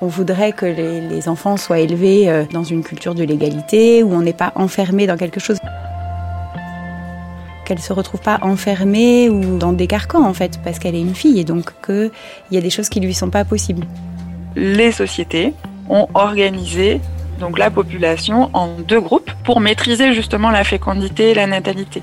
On voudrait que les, enfants soient élevés euh, dans une culture de l'égalité, où on n'est pas enfermé dans quelque chose qu'elle se retrouve pas enfermée ou dans des carcans en fait, parce qu'elle est une fille et donc qu'il y a des choses qui lui sont pas possibles. Les sociétés ont organisé donc la population en deux groupes pour maîtriser justement la fécondité et la natalité.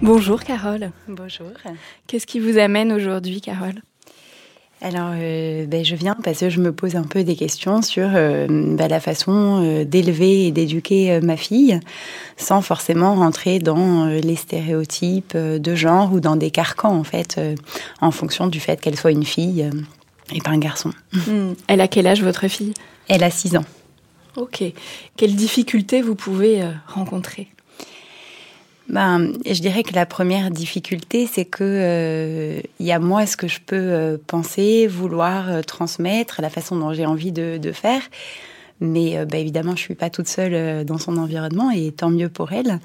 Bonjour Carole. Bonjour. Qu'est-ce qui vous amène aujourd'hui, Carole? Alors, euh, ben, je viens parce que je me pose un peu des questions sur euh, ben, la façon euh, d'élever et d'éduquer ma fille, sans forcément rentrer dans les stéréotypes de genre ou dans des carcans, en fait, en fonction du fait qu'elle soit une fille et pas un garçon. Hmm. Elle a quel âge votre fille? Elle a 6 ans. Ok. Quelles difficultés vous pouvez rencontrer? Ben, je dirais que la première difficulté, c'est que euh, il y a moi ce que je peux euh, penser, vouloir euh, transmettre, la façon dont j'ai envie de, faire. Mais euh, bah, évidemment, je suis pas toute seule euh, dans son environnement et tant mieux pour elle.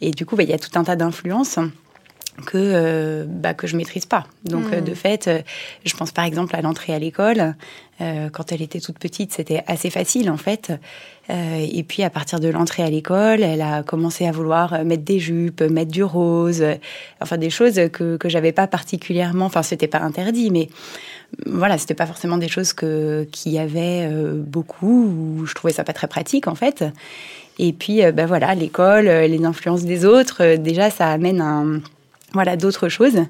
Et du coup, bah, il y a tout un tas d'influences que euh, bah, que je maîtrise pas. Donc euh, de fait, euh, je pense par exemple à l'entrée à l'école. Euh, quand elle était toute petite, c'était assez facile en fait. Et puis à partir de l'entrée à l'école, elle a commencé à vouloir mettre des jupes, mettre du rose, enfin des choses que que j'avais pas particulièrement. Enfin, c'était pas interdit, mais voilà, c'était pas forcément des choses que qu'il y avait beaucoup ou je trouvais ça pas très pratique en fait. Et puis, ben voilà, l'école, les influences des autres, déjà, ça amène un, voilà, d'autres choses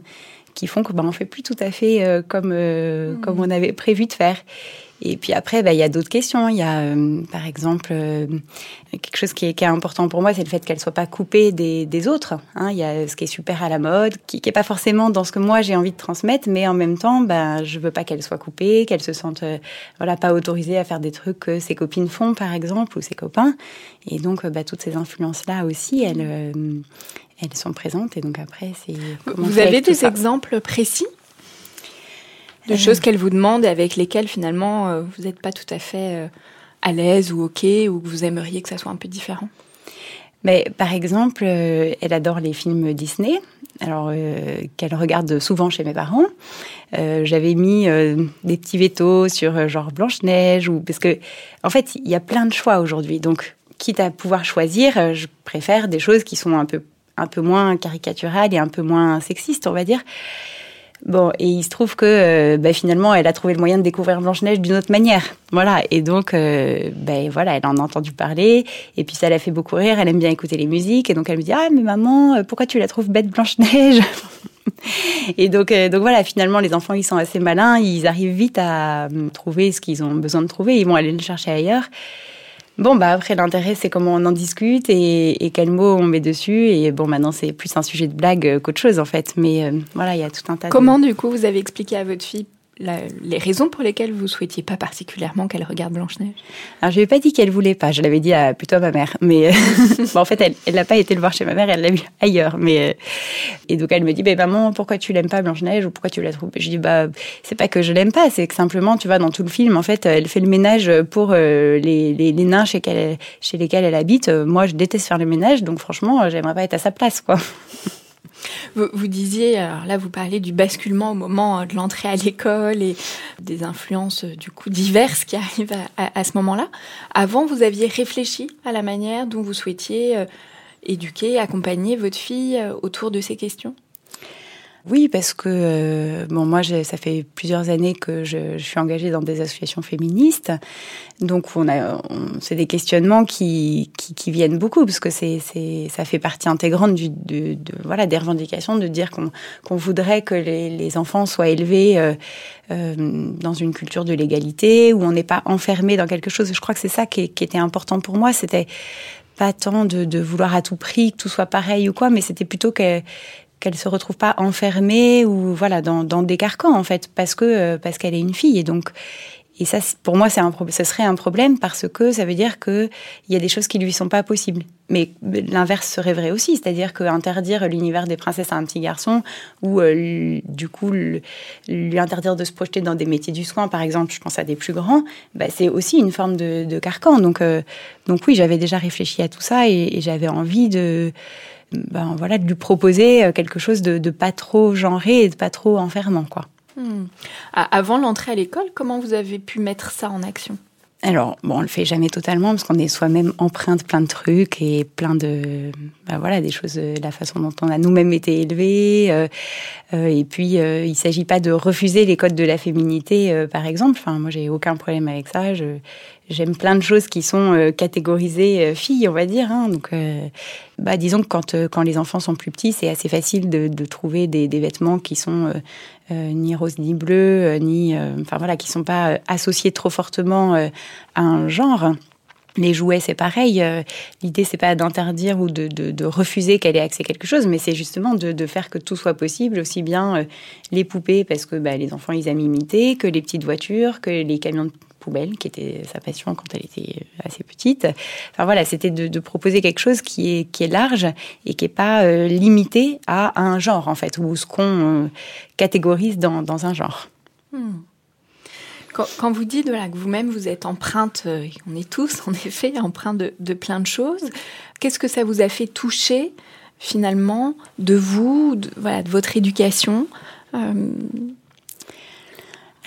qui font que ben, on fait plus tout à fait euh, comme euh, comme on avait prévu de faire. Et puis après, ben, il y a d'autres questions. Il y a, euh, par exemple, euh, quelque chose qui est, qui est important pour moi, c'est le fait qu'elle soit pas coupée des, des autres. hein. Il y a ce qui est super à la mode, qui, qui est pas forcément dans ce que moi j'ai envie de transmettre, mais en même temps, ben, je veux pas qu'elle soit coupée, qu'elle se sente, euh, voilà, pas autorisée à faire des trucs que ses copines font, par exemple, ou ses copains. Et donc, bah, toutes ces influences-là aussi, elles, euh, elles sont présentes. Et donc après, c'est Vous avez des exemples précis de Euh. choses qu'elle vous demande et avec lesquelles finalement euh, vous n'êtes pas tout à fait euh, à l'aise ou ok ou que vous aimeriez que ça soit un peu différent? Mais par exemple, euh, elle adore les films Disney, alors euh, qu'elle regarde souvent chez mes parents. Euh, J'avais mis des petits vétos sur genre Blanche Neige ou parce que en fait il y a plein de choix aujourd'hui. Donc quitte à pouvoir choisir, je préfère des choses qui sont un peu un peu moins caricaturales et un peu moins sexistes, on va dire. Bon, et il se trouve que euh, bah, finalement, elle a trouvé le moyen de découvrir Blanche-Neige d'une autre manière. Voilà, et donc, euh, ben voilà, elle en a entendu parler, et puis ça l'a fait beaucoup rire, elle aime bien écouter les musiques, et donc elle me dit « Ah, mais maman, euh, pourquoi tu la trouves bête Blanche-Neige ?» Et donc, donc voilà, finalement, les enfants, ils sont assez malins, ils arrivent vite à trouver ce qu'ils ont besoin de trouver, ils vont aller le chercher ailleurs. Bon, bah après, l'intérêt, c'est comment on en discute et, quels mots on met dessus. Et bon, maintenant, c'est plus un sujet de blague euh, qu'autre chose, en fait. Mais euh, voilà, il y a tout un tas de... Comment du coup vous avez expliqué à votre fille les raisons pour lesquelles vous souhaitiez pas particulièrement qu'elle regarde Blanche-Neige Alors, je lui ai pas dit qu'elle voulait pas, je l'avais dit à, plutôt à ma mère. Mais en fait, elle n'a pas été le voir chez ma mère, elle l'a vu ailleurs. Mais, et donc, elle me dit, bah, maman, pourquoi tu l'aimes pas Blanche-Neige ou pourquoi tu la trouves Je dis, bah, c'est pas que je l'aime pas, c'est que simplement, tu vois, dans tout le film, en fait, elle fait le ménage pour les, les, les, nains chez, chez lesquels elle habite. Moi, je déteste faire le ménage, donc franchement, j'aimerais pas être à sa place, quoi. Vous, disiez, alors là, vous parlez du basculement au moment euh, de l'entrée à l'école et des influences euh, du coup diverses qui arrivent à, ce moment-là. Avant, vous aviez réfléchi à la manière dont vous souhaitiez euh, éduquer, accompagner votre fille autour de ces questions? Oui, parce que euh, bon, moi, ça fait plusieurs années que je, je, suis engagée dans des associations féministes, donc on a, c'est des questionnements qui, qui, qui, viennent beaucoup, parce que c'est, c'est, ça fait partie intégrante du, de, de, voilà, des revendications de dire qu'on, qu'on voudrait que les, les, enfants soient élevés euh, euh, dans une culture de l'égalité, où on n'est pas enfermé dans quelque chose. Je crois que c'est ça qui, qui était important pour moi, c'était pas tant de, de, vouloir à tout prix que tout soit pareil ou quoi, mais c'était plutôt que qu'elle se retrouve pas enfermée ou voilà dans, dans des carcans en fait parce que euh, parce qu'elle est une fille. Et donc et ça pour moi c'est un ce serait un problème parce que ça veut dire que il y a des choses qui lui sont pas possibles. Mais l'inverse serait vrai aussi c'est-à-dire que interdire l'univers des princesses à un petit garçon ou euh, du coup lui interdire de se projeter dans des métiers du soin par exemple je pense à des plus grands bah, c'est aussi une forme de, de carcan. Donc euh, donc oui j'avais déjà réfléchi à tout ça et, et j'avais envie de ben, voilà, de lui proposer euh, quelque chose de, pas trop genré et de pas trop enfermant. Quoi. Hmm. Avant l'entrée à l'école, comment vous avez pu mettre ça en action? Alors, bon, on le fait jamais totalement parce qu'on est soi-même empreinte plein de trucs et plein de, bah voilà, des choses, euh, la façon dont on a nous-mêmes été élevés. Euh, euh, et puis, euh, il s'agit pas de refuser les codes de la féminité, euh, par exemple. Enfin, moi, j'ai aucun problème avec ça. Je, j'aime plein de choses qui sont catégorisées filles, on va dire. Hein. Donc, bah, disons que quand, quand les enfants sont plus petits, c'est assez facile de, de trouver des, des, vêtements qui sont ni rose ni bleu, ni, enfin voilà, qui sont pas associés trop fortement à un genre. Les jouets, c'est pareil. Euh, l'idée, c'est pas d'interdire ou de, de, refuser qu'elle ait accès à quelque chose, mais c'est justement de, de, faire que tout soit possible, aussi bien euh, les poupées, parce que bah, les enfants, ils aiment imiter, que les petites voitures, que les camions de poubelle, qui était sa passion quand elle était assez petite. Enfin voilà, c'était de, de, proposer quelque chose qui est, qui est large et qui est pas euh, limité à un genre, en fait, ou ce qu'on catégorise dans, dans un genre. Hmm. Quand, vous dites voilà, que vous-même vous êtes empreinte, euh, on est tous en effet empreints de, de plein de choses, qu'est-ce que ça vous a fait toucher finalement de vous, de, voilà, de votre éducation euh...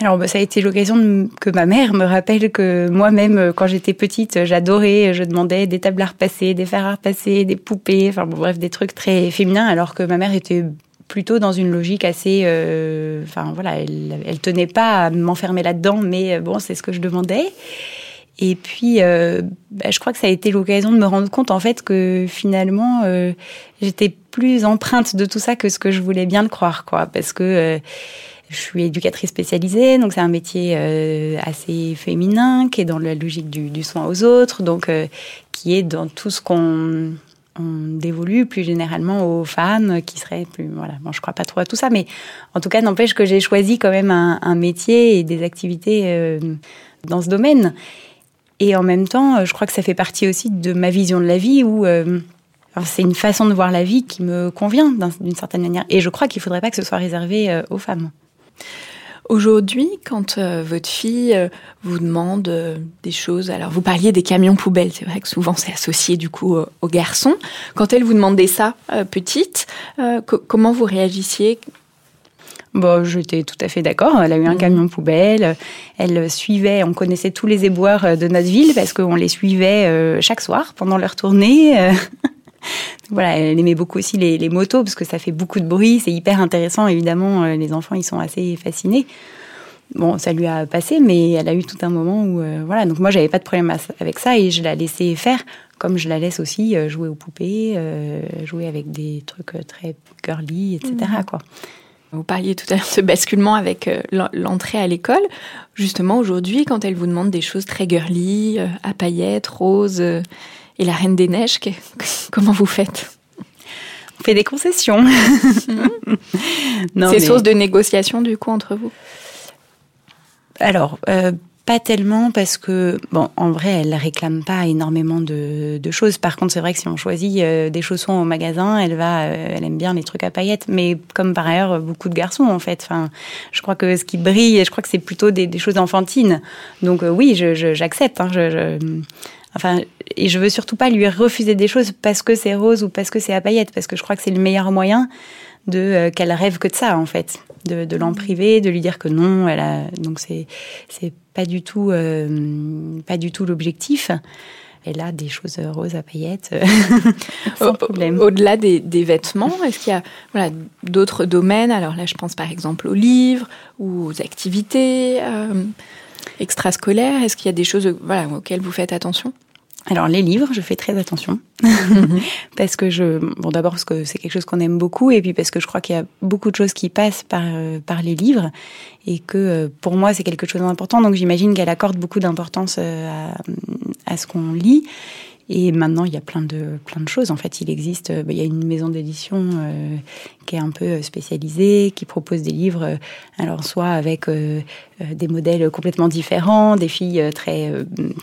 Alors, bah, ça a été l'occasion que ma mère me rappelle que moi-même, euh, quand j'étais petite, j'adorais, je demandais des tables à repasser, des fers à repasser, des poupées, enfin bref, des trucs très féminins, alors que ma mère était plutôt dans une logique assez. Euh, enfin voilà, elle, elle tenait pas à m'enfermer là-dedans, mais euh, bon, c'est ce que je demandais. Et puis, euh, bah, je crois que ça a été l'occasion de me rendre compte en fait que finalement, euh, j'étais plus empreinte de tout ça que ce que je voulais bien le croire, quoi, parce que euh, je suis éducatrice spécialisée, donc c'est un métier assez féminin qui est dans la logique du, soin aux autres, donc qui est dans tout ce qu'on on dévolue plus généralement aux femmes qui seraient plus voilà. Bon je crois pas trop à tout ça mais en tout cas n'empêche que j'ai choisi quand même un, métier et des activités euh, dans ce domaine. Et en même temps je crois que ça fait partie aussi de ma vision de la vie où euh, c'est une façon de voir la vie qui me convient d'une certaine manière. Et je crois qu'il faudrait pas que ce soit réservé euh, aux femmes Aujourd'hui, quand euh, votre fille euh, vous demande euh, des choses, alors vous parliez des camions poubelles, c'est vrai que souvent c'est associé du coup aux garçons. Quand elle vous demandait ça, petite, comment vous réagissiez? Bon, j'étais tout à fait d'accord. Elle a eu un mmh. camion poubelle. Elle suivait, on connaissait tous les éboueurs de notre ville parce qu'on les suivait chaque soir pendant leur tournée. Voilà, elle aimait beaucoup aussi les, les, motos parce que ça fait beaucoup de bruit, c'est hyper intéressant. Évidemment, euh, les enfants ils sont assez fascinés. Bon, ça lui a passé, mais elle a eu tout un moment où euh, voilà. Donc moi, j'avais pas de problème avec ça et je la laissais faire, comme je la laisse aussi euh, jouer aux poupées, euh, jouer avec des trucs très girly, etc. Mmh. Quoi. Vous parliez tout à l'heure de ce basculement avec l'entrée à l'école. Justement, aujourd'hui, quand elle vous demande des choses très girly, à paillettes, roses et la Reine des Neiges, comment vous faites? On fait des concessions. C'est mais... source de négociation du coup entre vous? Alors, euh, pas tellement parce que, bon, en vrai, elle réclame pas énormément de, de choses. Par contre, c'est vrai que si on choisit euh, des chaussons au magasin, elle va, euh, elle aime bien les trucs à paillettes. Mais comme par ailleurs, beaucoup de garçons, en fait. Enfin, je crois que ce qui brille, je crois que c'est plutôt des, des, choses enfantines. Donc euh, oui, j'accepte. Hein, je, enfin, et je veux surtout pas lui refuser des choses parce que c'est rose ou parce que c'est à paillettes, parce que je crois que c'est le meilleur moyen de euh, qu'elle rêve que de ça en fait, de, de l'en priver, de lui dire que non. Elle a, donc c'est c'est pas du tout euh, pas du tout l'objectif. Elle a des choses roses à paillettes, sans problème. Au-delà des, des, vêtements, est-ce qu'il y a voilà, d'autres domaines? Alors là, je pense par exemple aux livres ou aux activités euh, extrascolaires. Est-ce qu'il y a des choses voilà, auxquelles vous faites attention? Alors les livres, je fais très attention. Mhm. parce que je bon d'abord parce que c'est quelque chose qu'on aime beaucoup et puis parce que je crois qu'il y a beaucoup de choses qui passent par euh, par les livres et que euh, pour moi c'est quelque chose d'important. Donc j'imagine qu'elle accorde beaucoup d'importance euh, à, à ce qu'on lit et maintenant, il y a plein de, plein de choses. En fait, il existe, bah, il y a une maison d'édition euh, qui est un peu spécialisée, qui propose des livres, euh, alors soit avec euh, euh, des modèles complètement différents, des filles très,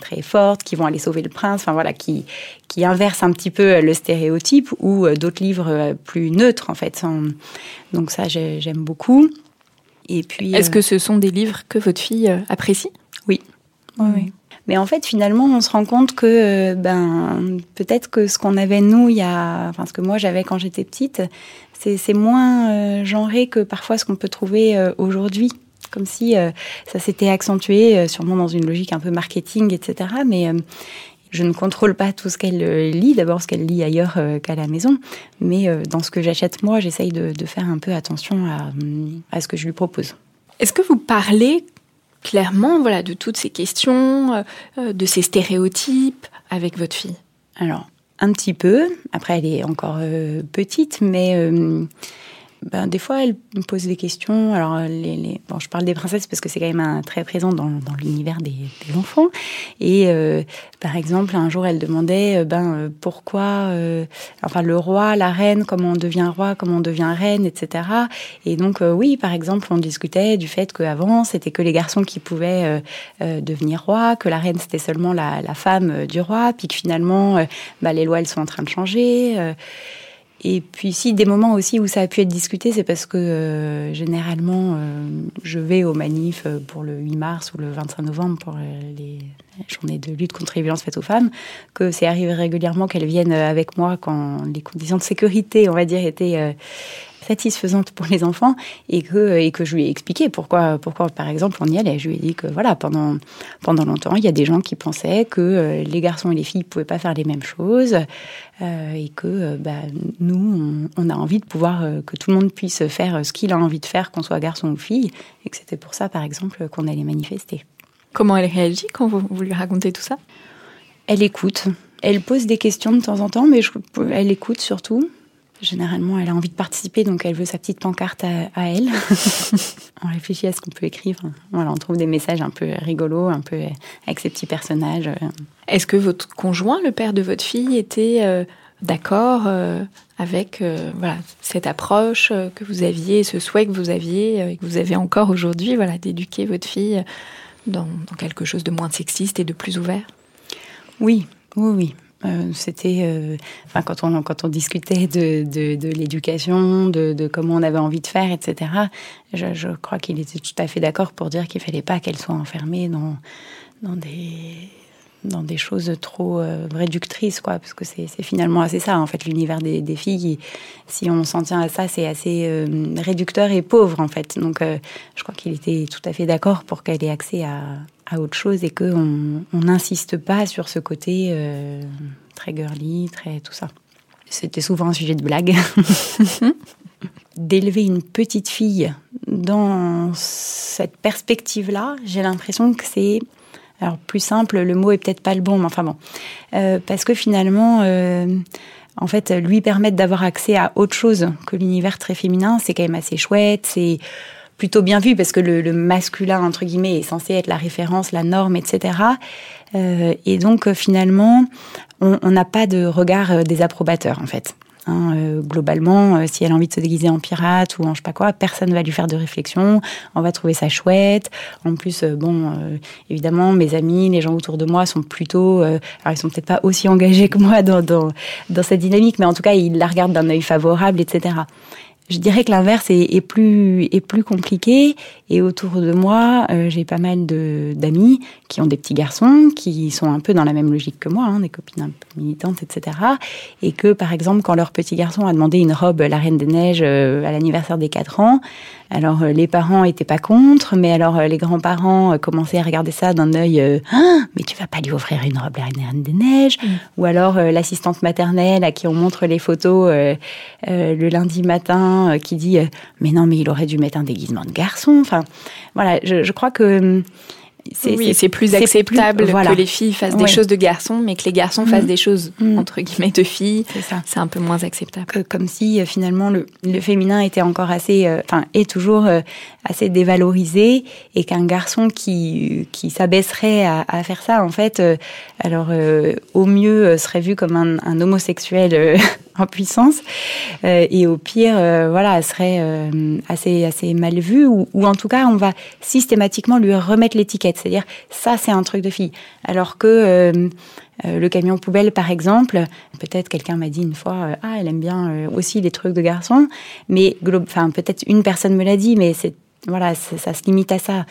très fortes qui vont aller sauver le prince, enfin voilà, qui, qui inversent un petit peu le stéréotype, ou d'autres livres plus neutres, en fait. Donc ça, j'aime beaucoup. Et puis. Est-ce que ce sont des livres que votre fille apprécie? Oui. Oui, oui. Mais en fait, finalement, on se rend compte que euh, ben peut-être que ce qu'on avait nous il y a, enfin ce que moi j'avais quand j'étais petite, c'est moins euh, genré que parfois ce qu'on peut trouver euh, aujourd'hui. Comme si ça s'était accentué, sûrement dans une logique un peu marketing, etc. Mais je ne contrôle pas tout ce qu'elle lit, d'abord ce qu'elle lit ailleurs qu'à la maison, mais dans ce que j'achète moi, j'essaye de, faire un peu attention à ce que je lui propose. Est-ce que vous parlez clairement voilà, de toutes ces questions, euh, euh, de ces stéréotypes avec votre fille Alors, un petit peu. Après, elle est encore euh, petite, mais ben, des fois, elle me pose des questions. Alors, les, les... Bon, je parle des princesses parce que c'est quand même un, très présent dans, dans l'univers des, enfants. Et euh, par exemple, un jour, elle demandait, euh, ben, euh, pourquoi, euh, enfin, le roi, la reine, comment on devient roi, comment on devient reine, etc. Et donc, euh, oui, par exemple, on discutait du fait qu'avant, c'était que les garçons qui pouvaient euh, devenir roi, que la reine, c'était seulement la, la, femme du roi, puis que finalement, bah, les lois, elles sont en train de changer. Et puis si des moments aussi où ça a pu être discuté, c'est parce que euh, généralement euh, je vais aux manifs euh, pour le 8 mars ou le 25 novembre pour euh, les journées de lutte contre les violences faites aux femmes, que c'est arrivé régulièrement qu'elles viennent avec moi quand les conditions de sécurité, on va dire, étaient satisfaisante pour les enfants et que, et que je lui ai expliqué pourquoi, pourquoi, par exemple, on y allait. Je lui ai dit que voilà, pendant, pendant longtemps, il y a des gens qui pensaient que euh, les garçons et les filles ne pouvaient pas faire les mêmes choses euh, et que euh, bah, nous, on, on, a envie de pouvoir euh, que tout le monde puisse faire ce qu'il a envie de faire, qu'on soit garçon ou fille, et que c'était pour ça, par exemple, qu'on allait manifester. Comment elle réagit quand vous, vous lui racontez tout ça? Elle écoute. Elle pose des questions de temps en temps, mais je, elle écoute surtout. Généralement, elle a envie de participer, donc elle veut sa petite pancarte à, à elle. on réfléchit à ce qu'on peut écrire. Voilà, on trouve des messages un peu rigolos, un peu avec ces petits personnages. Est-ce que votre conjoint, le père de votre fille, était euh, d'accord euh, avec euh, voilà cette approche que vous aviez, ce souhait que vous aviez et que vous avez encore aujourd'hui, voilà, d'éduquer votre fille dans, dans quelque chose de moins sexiste et de plus ouvert? Oui, oui, oui. Euh, c'était, euh, enfin, quand on quand on discutait de, de, de l'éducation, de, de, comment on avait envie de faire, etc. Je, je crois qu'il était tout à fait d'accord pour dire qu'il fallait pas qu'elle soit enfermée dans dans des dans des choses trop euh, réductrices, quoi, parce que c'est finalement assez ça, en fait, l'univers des, filles. Si on s'en tient à ça, c'est assez euh, réducteur et pauvre, en fait. Donc, euh, je crois qu'il était tout à fait d'accord pour qu'elle ait accès à, autre chose et qu'on n'insiste pas sur ce côté très girly, très tout ça. C'était souvent un sujet de blague. D'élever une petite fille dans cette perspective-là, j'ai l'impression que c'est alors plus simple, le mot est peut-être pas le bon, mais enfin bon, euh, parce que finalement, euh, en fait, lui permettre d'avoir accès à autre chose que l'univers très féminin, c'est quand même assez chouette, c'est plutôt bien vu parce que le, masculin entre guillemets est censé être la référence, la norme, etc. Euh, et donc finalement, on n'a pas de regard euh, désapprobateur en fait. Hein, euh, globalement, euh, si elle a envie de se déguiser en pirate ou en je sais pas quoi, personne va lui faire de réflexion. On va trouver ça chouette. En plus, euh, bon, évidemment, mes amis, les gens autour de moi sont plutôt, alors ils sont peut-être pas aussi engagés que moi dans, dans, dans cette dynamique, mais en tout cas, ils la regardent d'un œil favorable, etc. Je dirais que l'inverse est, plus est plus compliqué et autour de moi, euh, j'ai pas mal de d'amis qui ont des petits garçons qui sont un peu dans la même logique que moi, hein, des copines un peu militantes, etc. Et que par exemple, quand leur petit garçon a demandé une robe La Reine des Neiges euh, à l'anniversaire des 4 ans, alors euh, les parents étaient pas contre, mais alors euh, les grands-parents euh, commençaient à regarder ça d'un œil ah, mais tu vas pas lui offrir une robe La Reine des Neiges mm. ou alors l'assistante maternelle à qui on montre les photos le lundi matin qui dit mais non mais il aurait dû mettre un déguisement de garçon. Enfin voilà, je, je crois que hum, c'est c'est plus acceptable que les filles fassent des choses de garçons, mais que les garçons fassent mm. des choses mm. entre guillemets de filles. C'est un peu moins acceptable. comme si euh, finalement le, le, féminin était encore assez, euh, enfin est toujours euh, assez dévalorisé et qu'un garçon qui qui s'abaisserait à, à, faire ça en fait, alors au mieux serait vu comme un, un homosexuel en puissance et au pire voilà serait assez assez mal vu ou, en tout cas on va systématiquement lui remettre l'étiquette c'est-à-dire ça c'est un truc de fille. Alors que euh, euh, le camion poubelle par exemple, peut-être quelqu'un m'a dit une fois euh, ah elle aime bien aussi les trucs de garçon, mais peut-être une personne me l'a dit, mais voilà ça, se limite à ça.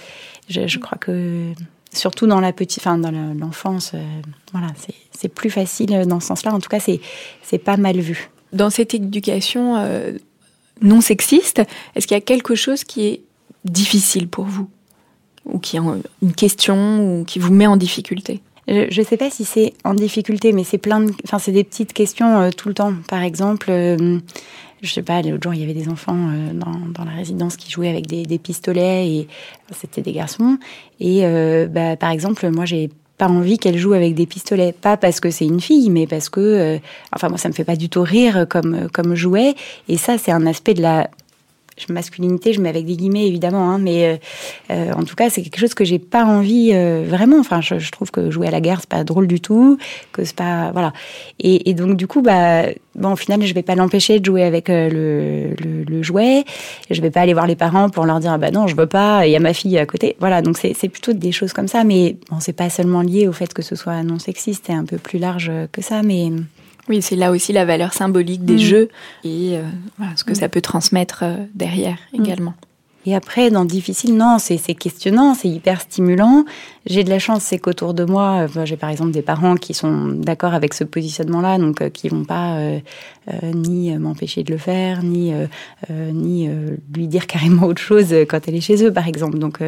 Je, crois que surtout dans la petite, enfin dans l'enfance, voilà c'est plus facile dans ce sens-là. En tout cas c'est pas mal vu. Dans cette éducation non sexiste, est-ce qu'il y a quelque chose qui est difficile pour vous? Ou qui est une question ou qui vous met en difficulté? Je ne sais pas si c'est en difficulté, mais c'est plein de, enfin c'est des petites questions euh, tout le temps. Par exemple, euh, je sais pas, l'autre jour il y avait des enfants euh, dans, dans, la résidence qui jouaient avec des, des pistolets et c'était des garçons. Et bah, par exemple, moi j'ai pas envie qu'elle joue avec des pistolets, pas parce que c'est une fille, mais parce que, enfin moi ça me fait pas du tout rire comme comme jouet. Et ça c'est un aspect de la masculinité, je mets avec des guillemets évidemment, hein, mais euh, euh, en tout cas c'est quelque chose que j'ai pas envie euh, vraiment. Enfin, je, trouve que jouer à la guerre c'est pas drôle du tout, que c'est pas voilà. Et, donc du coup, bah bon, au final, je vais pas l'empêcher de jouer avec le, le, jouet. Je vais pas aller voir les parents pour leur dire ah bah non, je veux pas. Il y a ma fille à côté. Voilà, donc c'est plutôt des choses comme ça, mais bon, c'est pas seulement lié au fait que ce soit non sexiste, c'est un peu plus large que ça, mais oui, c'est là aussi la valeur symbolique des mm. jeux et euh, ce que mm. ça peut transmettre euh, derrière mm. également. Et après, dans difficile, non, c'est questionnant, c'est hyper stimulant. J'ai de la chance, c'est qu'autour de moi, euh, j'ai par exemple des parents qui sont d'accord avec ce positionnement-là, donc qui vont pas ni m'empêcher de le faire, ni ni lui dire carrément autre chose quand elle est chez eux, par exemple. Donc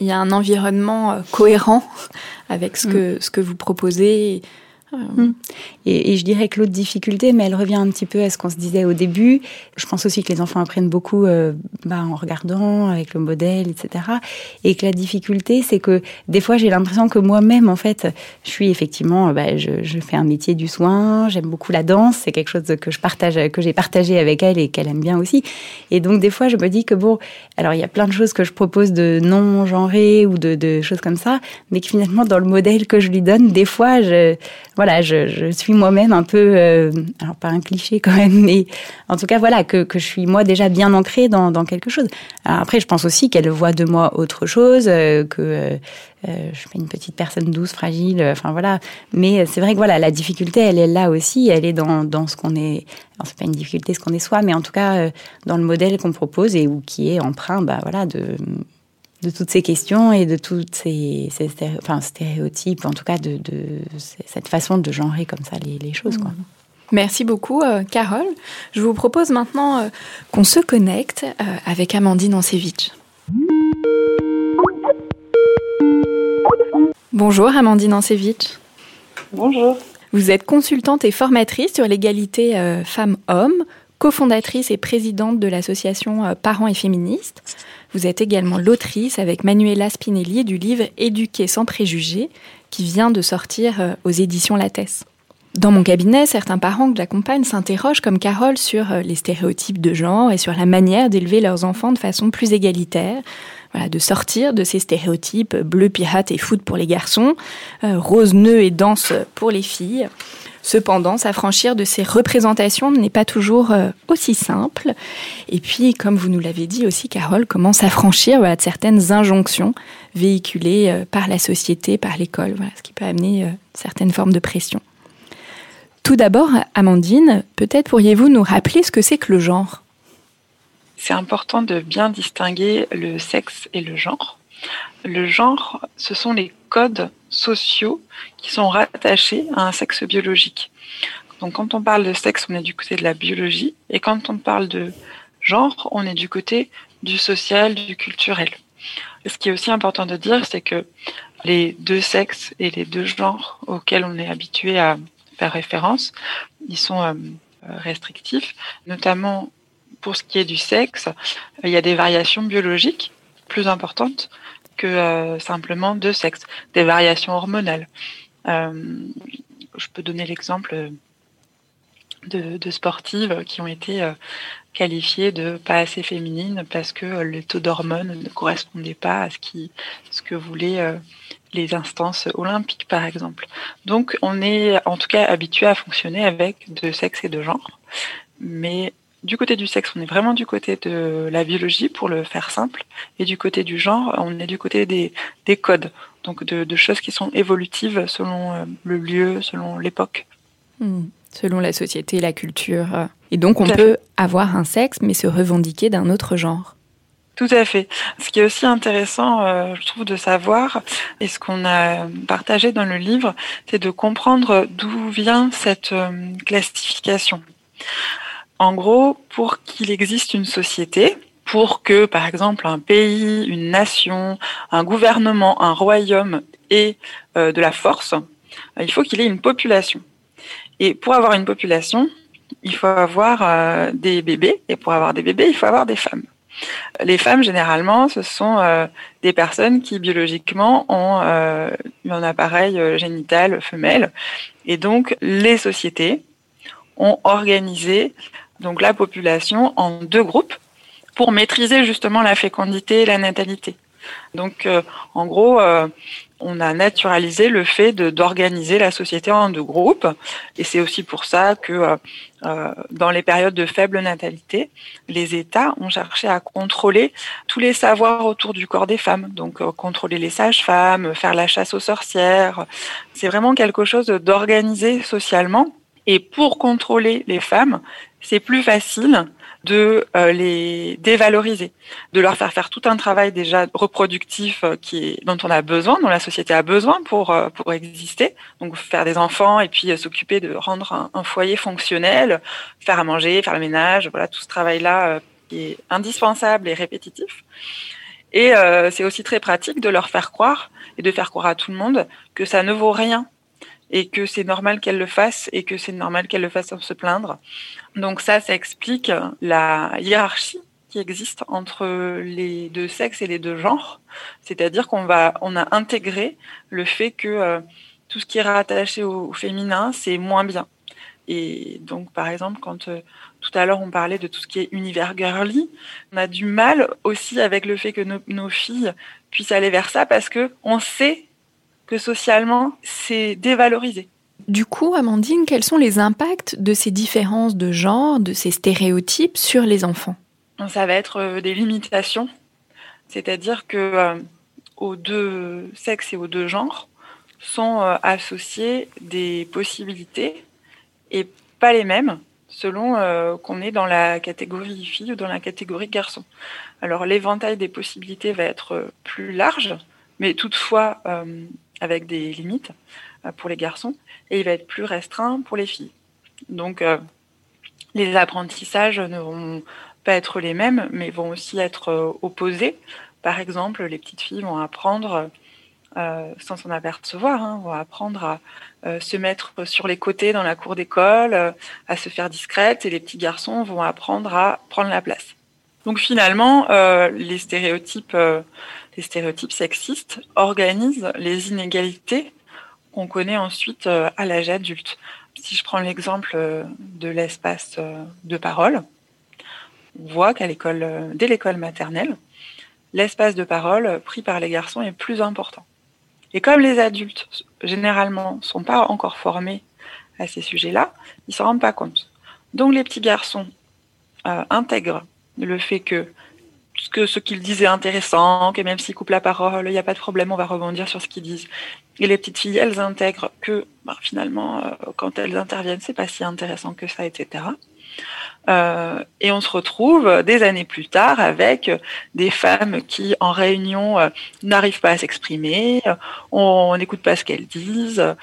il y a un environnement cohérent avec ce que ce que vous proposez. Hmm. Et, je dirais que l'autre difficulté, mais elle revient un petit peu à ce qu'on se disait au début. Je pense aussi que les enfants apprennent beaucoup euh, bah, en regardant, avec le modèle, etc. Et que la difficulté, c'est que des fois, j'ai l'impression que moi-même, en fait, je suis effectivement, bah, je, fais un métier du soin, j'aime beaucoup la danse, c'est quelque chose que je partage, que j'ai partagé avec elle et qu'elle aime bien aussi. Et donc, des fois, je me dis que bon, alors il y a plein de choses que je propose de non genrées ou de, choses comme ça, mais que finalement, dans le modèle que je lui donne, des fois, je, je, je suis moi-même un peu, euh, alors pas un cliché quand même, mais en tout cas voilà que, que je suis moi déjà bien ancrée dans, dans quelque chose. Après, je pense aussi qu'elle voit de moi autre chose, euh, que euh, je suis une petite personne douce, fragile, enfin voilà. Mais c'est vrai que voilà, la difficulté, elle est là aussi, elle est dans, dans ce qu'on est. Alors c'est pas une difficulté ce qu'on est soi, mais en tout cas dans le modèle qu'on propose et où qui est emprunt, bah voilà, de de toutes ces questions et de toutes ces, enfin, stéréotypes, en tout cas de, cette façon de genrer comme ça les, choses. Quoi. Merci beaucoup, euh, Carole. Je vous propose maintenant euh, qu'on se connecte euh, avec Amandine Ancevich. Bonjour, Amandine Ancevich. Bonjour. Vous êtes consultante et formatrice sur l'égalité femmes-hommes, cofondatrice et présidente de l'association Parents et Féministes. Vous êtes également l'autrice avec Manuela Spinelli du livre Éduquer sans préjugés qui vient de sortir euh, aux éditions Lattès. Dans mon cabinet, certains parents que j'accompagne s'interrogent comme Carole sur euh, les stéréotypes de genre et sur la manière d'élever leurs enfants de façon plus égalitaire, de sortir de ces stéréotypes bleu pirate et foot pour les garçons, euh, rose nœud et danse pour les filles. Cependant, s'affranchir de ces représentations n'est pas toujours euh, aussi simple. Et puis, comme vous nous l'avez dit aussi, Carole, comment s'affranchir de certaines injonctions véhiculées euh, par la société, par l'école, voilà, ce qui peut amener certaines formes de pression. Tout d'abord, Amandine, peut-être pourriez-vous nous rappeler ce que c'est que le genre? C'est important de bien distinguer le sexe et le genre. Le genre, ce sont les codes sociaux qui sont rattachés à un sexe biologique. Donc quand on parle de sexe, on est du côté de la biologie, et quand on parle de genre, on est du côté du social, du culturel. ce qui est aussi important de dire, c'est que les deux sexes et les deux genres auxquels on est habitué à faire référence, ils sont euh, restrictifs, notamment pour ce qui est du sexe, il y a des variations biologiques plus importantes que euh, simplement deux sexes, des variations hormonales. Euh, je peux donner l'exemple de, sportives qui ont été euh, qualifiées de pas assez féminines parce que le taux d'hormones ne correspondait pas à ce, qui, ce que voulaient les instances olympiques, par exemple. Donc, on est en tout cas habitué à fonctionner avec deux sexes et deux genres. Mais du côté du sexe, on est vraiment du côté de la biologie, pour le faire simple, et du côté du genre, on est du côté des, des codes, donc de, choses qui sont évolutives selon euh, le lieu, selon l'époque. Hmm. Selon la société, la culture. Et donc on peut avoir un sexe, mais se revendiquer d'un autre genre. Tout à fait. Ce qui est aussi intéressant, euh, je trouve, de savoir, et ce qu'on a partagé dans le livre, c'est de comprendre d'où vient cette euh, classification. En gros, pour qu'il existe une société, pour que, par exemple, un pays, une nation, un gouvernement, un royaume ait euh, de la force, il faut qu'il ait une population. Et pour avoir une population, il faut avoir euh, des bébés, et pour avoir des bébés, il faut avoir des femmes. Les femmes, généralement, ce sont euh, des personnes qui biologiquement ont un appareil génital femelle. Et donc, les sociétés ont organisé donc la population en deux groupes pour maîtriser justement la fécondité et la natalité. Donc euh, en gros, euh, on a naturalisé le fait d'organiser la société en deux groupes et c'est aussi pour ça que euh, dans les périodes de faible natalité, les États ont cherché à contrôler tous les savoirs autour du corps des femmes, donc contrôler les sages-femmes, faire la chasse aux sorcières. C'est vraiment quelque chose d'organisé socialement et pour contrôler les femmes, c'est plus facile de euh, les dévaloriser, de leur faire faire tout un travail déjà reproductif euh, qui est, dont on a besoin, dont la société a besoin pour euh, pour exister. Donc faire des enfants et puis s'occuper de rendre un, un, foyer fonctionnel, faire à manger, faire le ménage, voilà tout ce travail là qui est indispensable et répétitif. Et c'est aussi très pratique de leur faire croire et de faire croire à tout le monde que ça ne vaut rien et que c'est normal qu'elle le fasse et que c'est normal qu'elle le fasse sans se plaindre. Donc ça, ça explique la hiérarchie qui existe entre les deux sexes et les deux genres. C'est-à-dire qu'on va, on a intégré le fait que euh, tout ce qui est rattaché au, féminin, c'est moins bien. Et donc, par exemple, quand euh, tout à l'heure on parlait de tout ce qui est univers girly, on a du mal aussi avec le fait que nos, nos filles puissent aller vers ça parce que on sait que socialement, c'est dévalorisé. Du coup, Amandine, quels sont les impacts de ces différences de genre, de ces stéréotypes sur les enfants? Ça va être euh, des limitations, c'est-à-dire que euh, aux deux sexes et aux deux genres sont euh, associées des possibilités et pas les mêmes selon qu'on est dans la catégorie fille ou dans la catégorie garçon. Alors l'éventail des possibilités va être plus large, mais toutefois avec des limites euh, pour les garçons, et il va être plus restreint pour les filles. Donc, euh, les apprentissages ne vont pas être les mêmes, mais vont aussi être euh, opposés. Par exemple, les petites filles vont apprendre, sans s'en apercevoir, hein, vont apprendre à se mettre sur les côtés dans la cour d'école, à se faire discrète, et les petits garçons vont apprendre à prendre la place. Donc finalement, les stéréotypes les stéréotypes sexistes organisent les inégalités qu'on connaît ensuite euh, à l'âge adulte. Si je prends l'exemple euh, de l'espace euh, de parole, on voit qu'à l'école, dès l'école maternelle, l'espace de parole pris par les garçons est plus important. Et comme les adultes, généralement, sont pas encore formés à ces sujets-là, ils ne s'en rendent pas compte. Donc les petits garçons intègrent le fait que que ce qu'ils disent est intéressant, que même s'ils coupent la parole, il n'y a pas de problème, on va rebondir sur ce qu'ils disent. Et les petites filles, elles intègrent que bah, finalement, euh, quand elles interviennent, c'est pas si intéressant que ça, etc. Euh, et on se retrouve des années plus tard avec des femmes qui, en réunion, euh, n'arrivent pas à s'exprimer, on n'écoute pas ce qu'elles disent,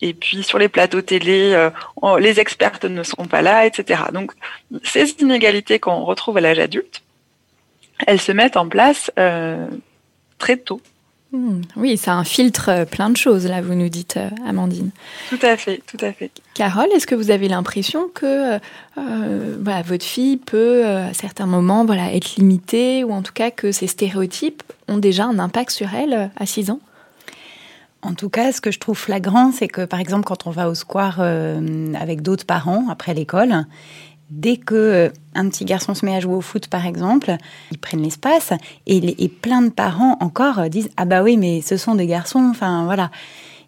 et puis sur les plateaux télé, les expertes ne sont pas là, etc. Donc ces inégalités qu'on retrouve à l'âge adulte, elles se mettent en place très tôt. Hmm. oui, ça infiltre euh, plein de choses, là, vous nous dites, euh, Amandine. Tout à fait, tout à fait. Carole, est-ce que vous avez l'impression que euh, voilà, votre fille peut, à certains moments, voilà, être limitée, ou en tout cas que ces stéréotypes ont déjà un impact sur elle à 6 ans? En tout cas, ce que je trouve flagrant, c'est que par exemple, quand on va au square avec d'autres parents après l'école, dès que euh, un petit garçon se met à jouer au foot, par exemple, ils prennent l'espace et, plein de parents encore euh, disent ah bah oui mais ce sont des garçons, enfin voilà.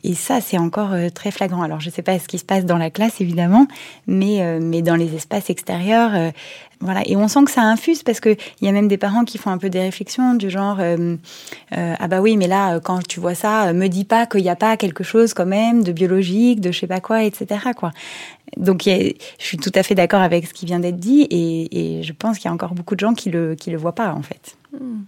Et ça, c'est encore euh, très flagrant. Alors, je ne sais pas ce qui se passe dans la classe, évidemment, mais, mais dans les espaces extérieurs, voilà. Et on sent que ça infuse parce qu'il y a même des parents qui font un peu des réflexions du genre ah bah oui, mais là, quand tu vois ça, me dis pas qu'il n'y a pas quelque chose quand même de biologique, de je sais pas quoi, etc. Quoi. Donc, je suis tout à fait d'accord avec ce qui vient d'être dit et, je pense qu'il y a encore beaucoup de gens qui le le voient pas en fait. Hmm.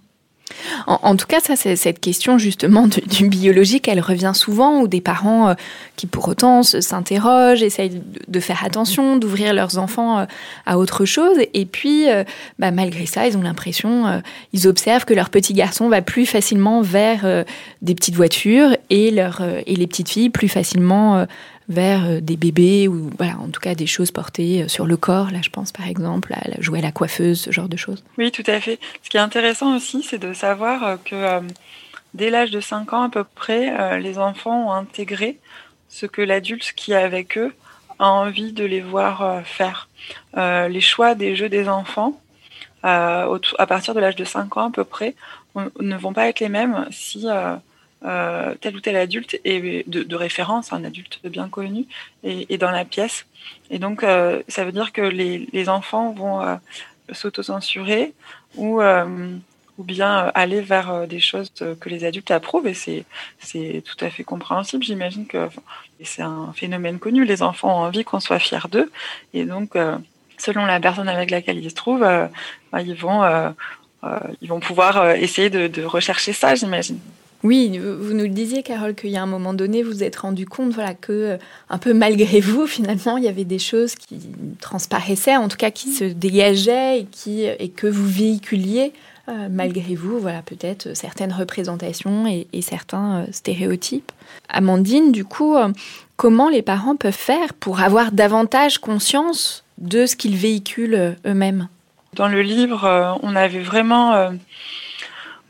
En, tout cas, cette question justement du, biologique, elle revient souvent, où des parents euh, qui pour autant s'interrogent, essayent de, faire attention, d'ouvrir leurs enfants euh, à autre chose, et puis euh, bah, malgré ça, ils ont l'impression, ils observent que leur petit garçon va plus facilement vers des petites voitures et, et les petites filles plus facilement vers euh, des bébés ou en tout cas des choses portées euh, sur le corps. Là, je pense par exemple à jouer à la coiffeuse, ce genre de choses. Oui, tout à fait. Ce qui est intéressant aussi, c'est de savoir euh, que dès l'âge de 5 ans à peu près, les enfants ont intégré ce que l'adulte qui est avec eux a envie de les voir faire. les choix des jeux des enfants, à partir de l'âge de 5 ans à peu près, ne vont pas être les mêmes si euh, tel ou tel adulte est de, référence, un adulte bien connu, est, dans la pièce. Et donc, euh, ça veut dire que les, enfants vont euh, s'autocensurer ou, ou bien aller vers des choses que les adultes approuvent. Et c'est, tout à fait compréhensible. J'imagine que c'est un phénomène connu. Les enfants ont envie qu'on soit fier d'eux. Et donc, selon la personne avec laquelle ils se trouvent, bah, ils, vont, ils vont pouvoir essayer de rechercher ça, j'imagine. Oui, vous nous le disiez, Carole, qu'il y a un moment donné, vous vous êtes rendu compte, voilà, que un peu malgré vous, finalement, il y avait des choses qui transparaissaient, en tout cas qui se dégageaient et qui et que vous véhiculiez euh, malgré vous, voilà, peut-être certaines représentations et, certains euh, stéréotypes. Amandine, du coup, euh, comment les parents peuvent faire pour avoir davantage conscience de ce qu'ils véhiculent eux-mêmes? Dans le livre, on avait vraiment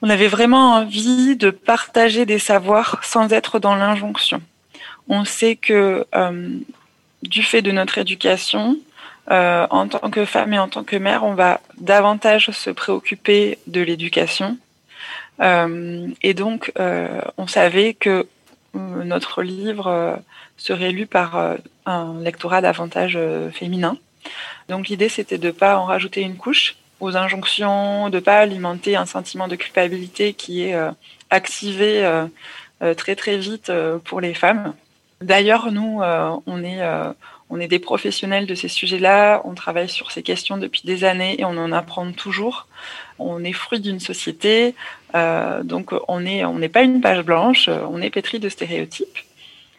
on avait vraiment envie de partager des savoirs sans être dans l'injonction. On sait que euh, du fait de notre éducation, euh, en tant que femme et en tant que mère, on va davantage se préoccuper de l'éducation. Euh, et donc, on savait que notre livre serait lu par un lectorat davantage féminin. Donc l'idée, c'était de ne pas en rajouter une couche, aux injonctions, de pas alimenter un sentiment de culpabilité qui est euh, activé euh, euh, très très vite pour les femmes. D'ailleurs, nous, on est on est des professionnels de ces sujets-là, on travaille sur ces questions depuis des années et on en apprend toujours. On est fruit d'une société, donc on n'est on n'est pas une page blanche, on est pétri de stéréotypes.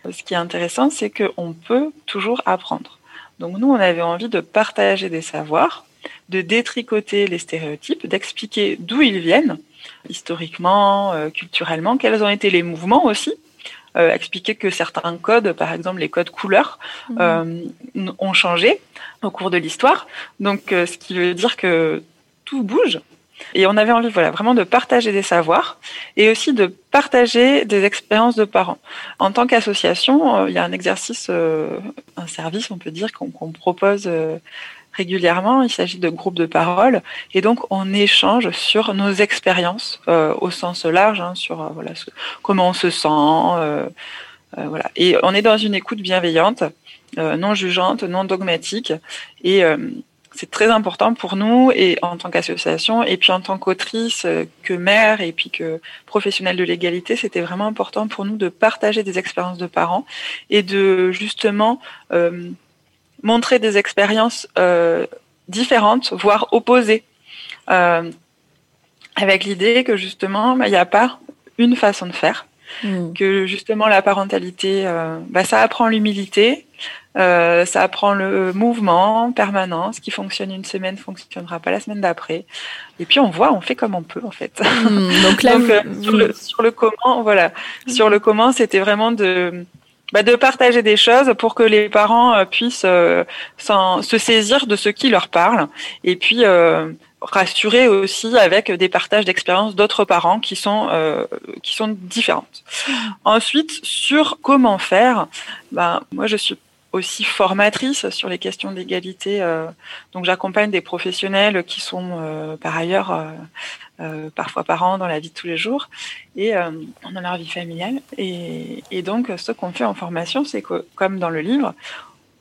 Ce qui est intéressant, c'est qu'on peut toujours apprendre. Donc nous, on avait envie de partager des savoirs de détricoter les stéréotypes, d'expliquer d'où ils viennent, historiquement, euh, culturellement, quels ont été les mouvements aussi, euh, expliquer que certains codes, par exemple les codes couleurs, mmh. euh, ont changé au cours de l'histoire. Donc, ce qui veut dire que tout bouge. Et on avait envie, voilà, vraiment de partager des savoirs et aussi de partager des expériences de parents. En tant qu'association, il y a un exercice, un service, on peut dire, qu'on propose régulièrement. Il s'agit de groupes de parole et donc on échange sur nos expériences euh, au sens large, hein, sur euh, voilà comment on se sent, euh, voilà. Et on est dans une écoute bienveillante, non jugeante, non dogmatique, et c'est très important pour nous et en tant qu'association et puis en tant qu'autrice, que mère et puis que professionnelle de l'égalité, c'était vraiment important pour nous de partager des expériences de parents et de justement euh, montrer des expériences euh, différentes, voire opposées, euh, avec l'idée que justement, bah, il n'y a pas une façon de faire, mmh. que justement la parentalité, bah, ça apprend l'humilité, euh, ça apprend le mouvement permanent. Ce qui fonctionne une semaine fonctionnera pas la semaine d'après. Et puis on voit, on fait comme on peut en fait. Hmm, donc là, euh, sur, le, comment, voilà, sur le comment, c'était vraiment de bah, de partager des choses pour que les parents euh, puissent se saisir de ce qui leur parle et puis rassurer aussi avec des partages d'expériences d'autres parents qui sont qui sont différentes. Ensuite, sur comment faire, ben moi je suis aussi formatrice sur les questions d'égalité. Euh, donc j'accompagne des professionnels qui sont euh, par ailleurs euh, parfois parents dans la vie de tous les jours et dans leur vie familiale. Et, donc ce qu'on fait en formation, c'est que comme dans le livre,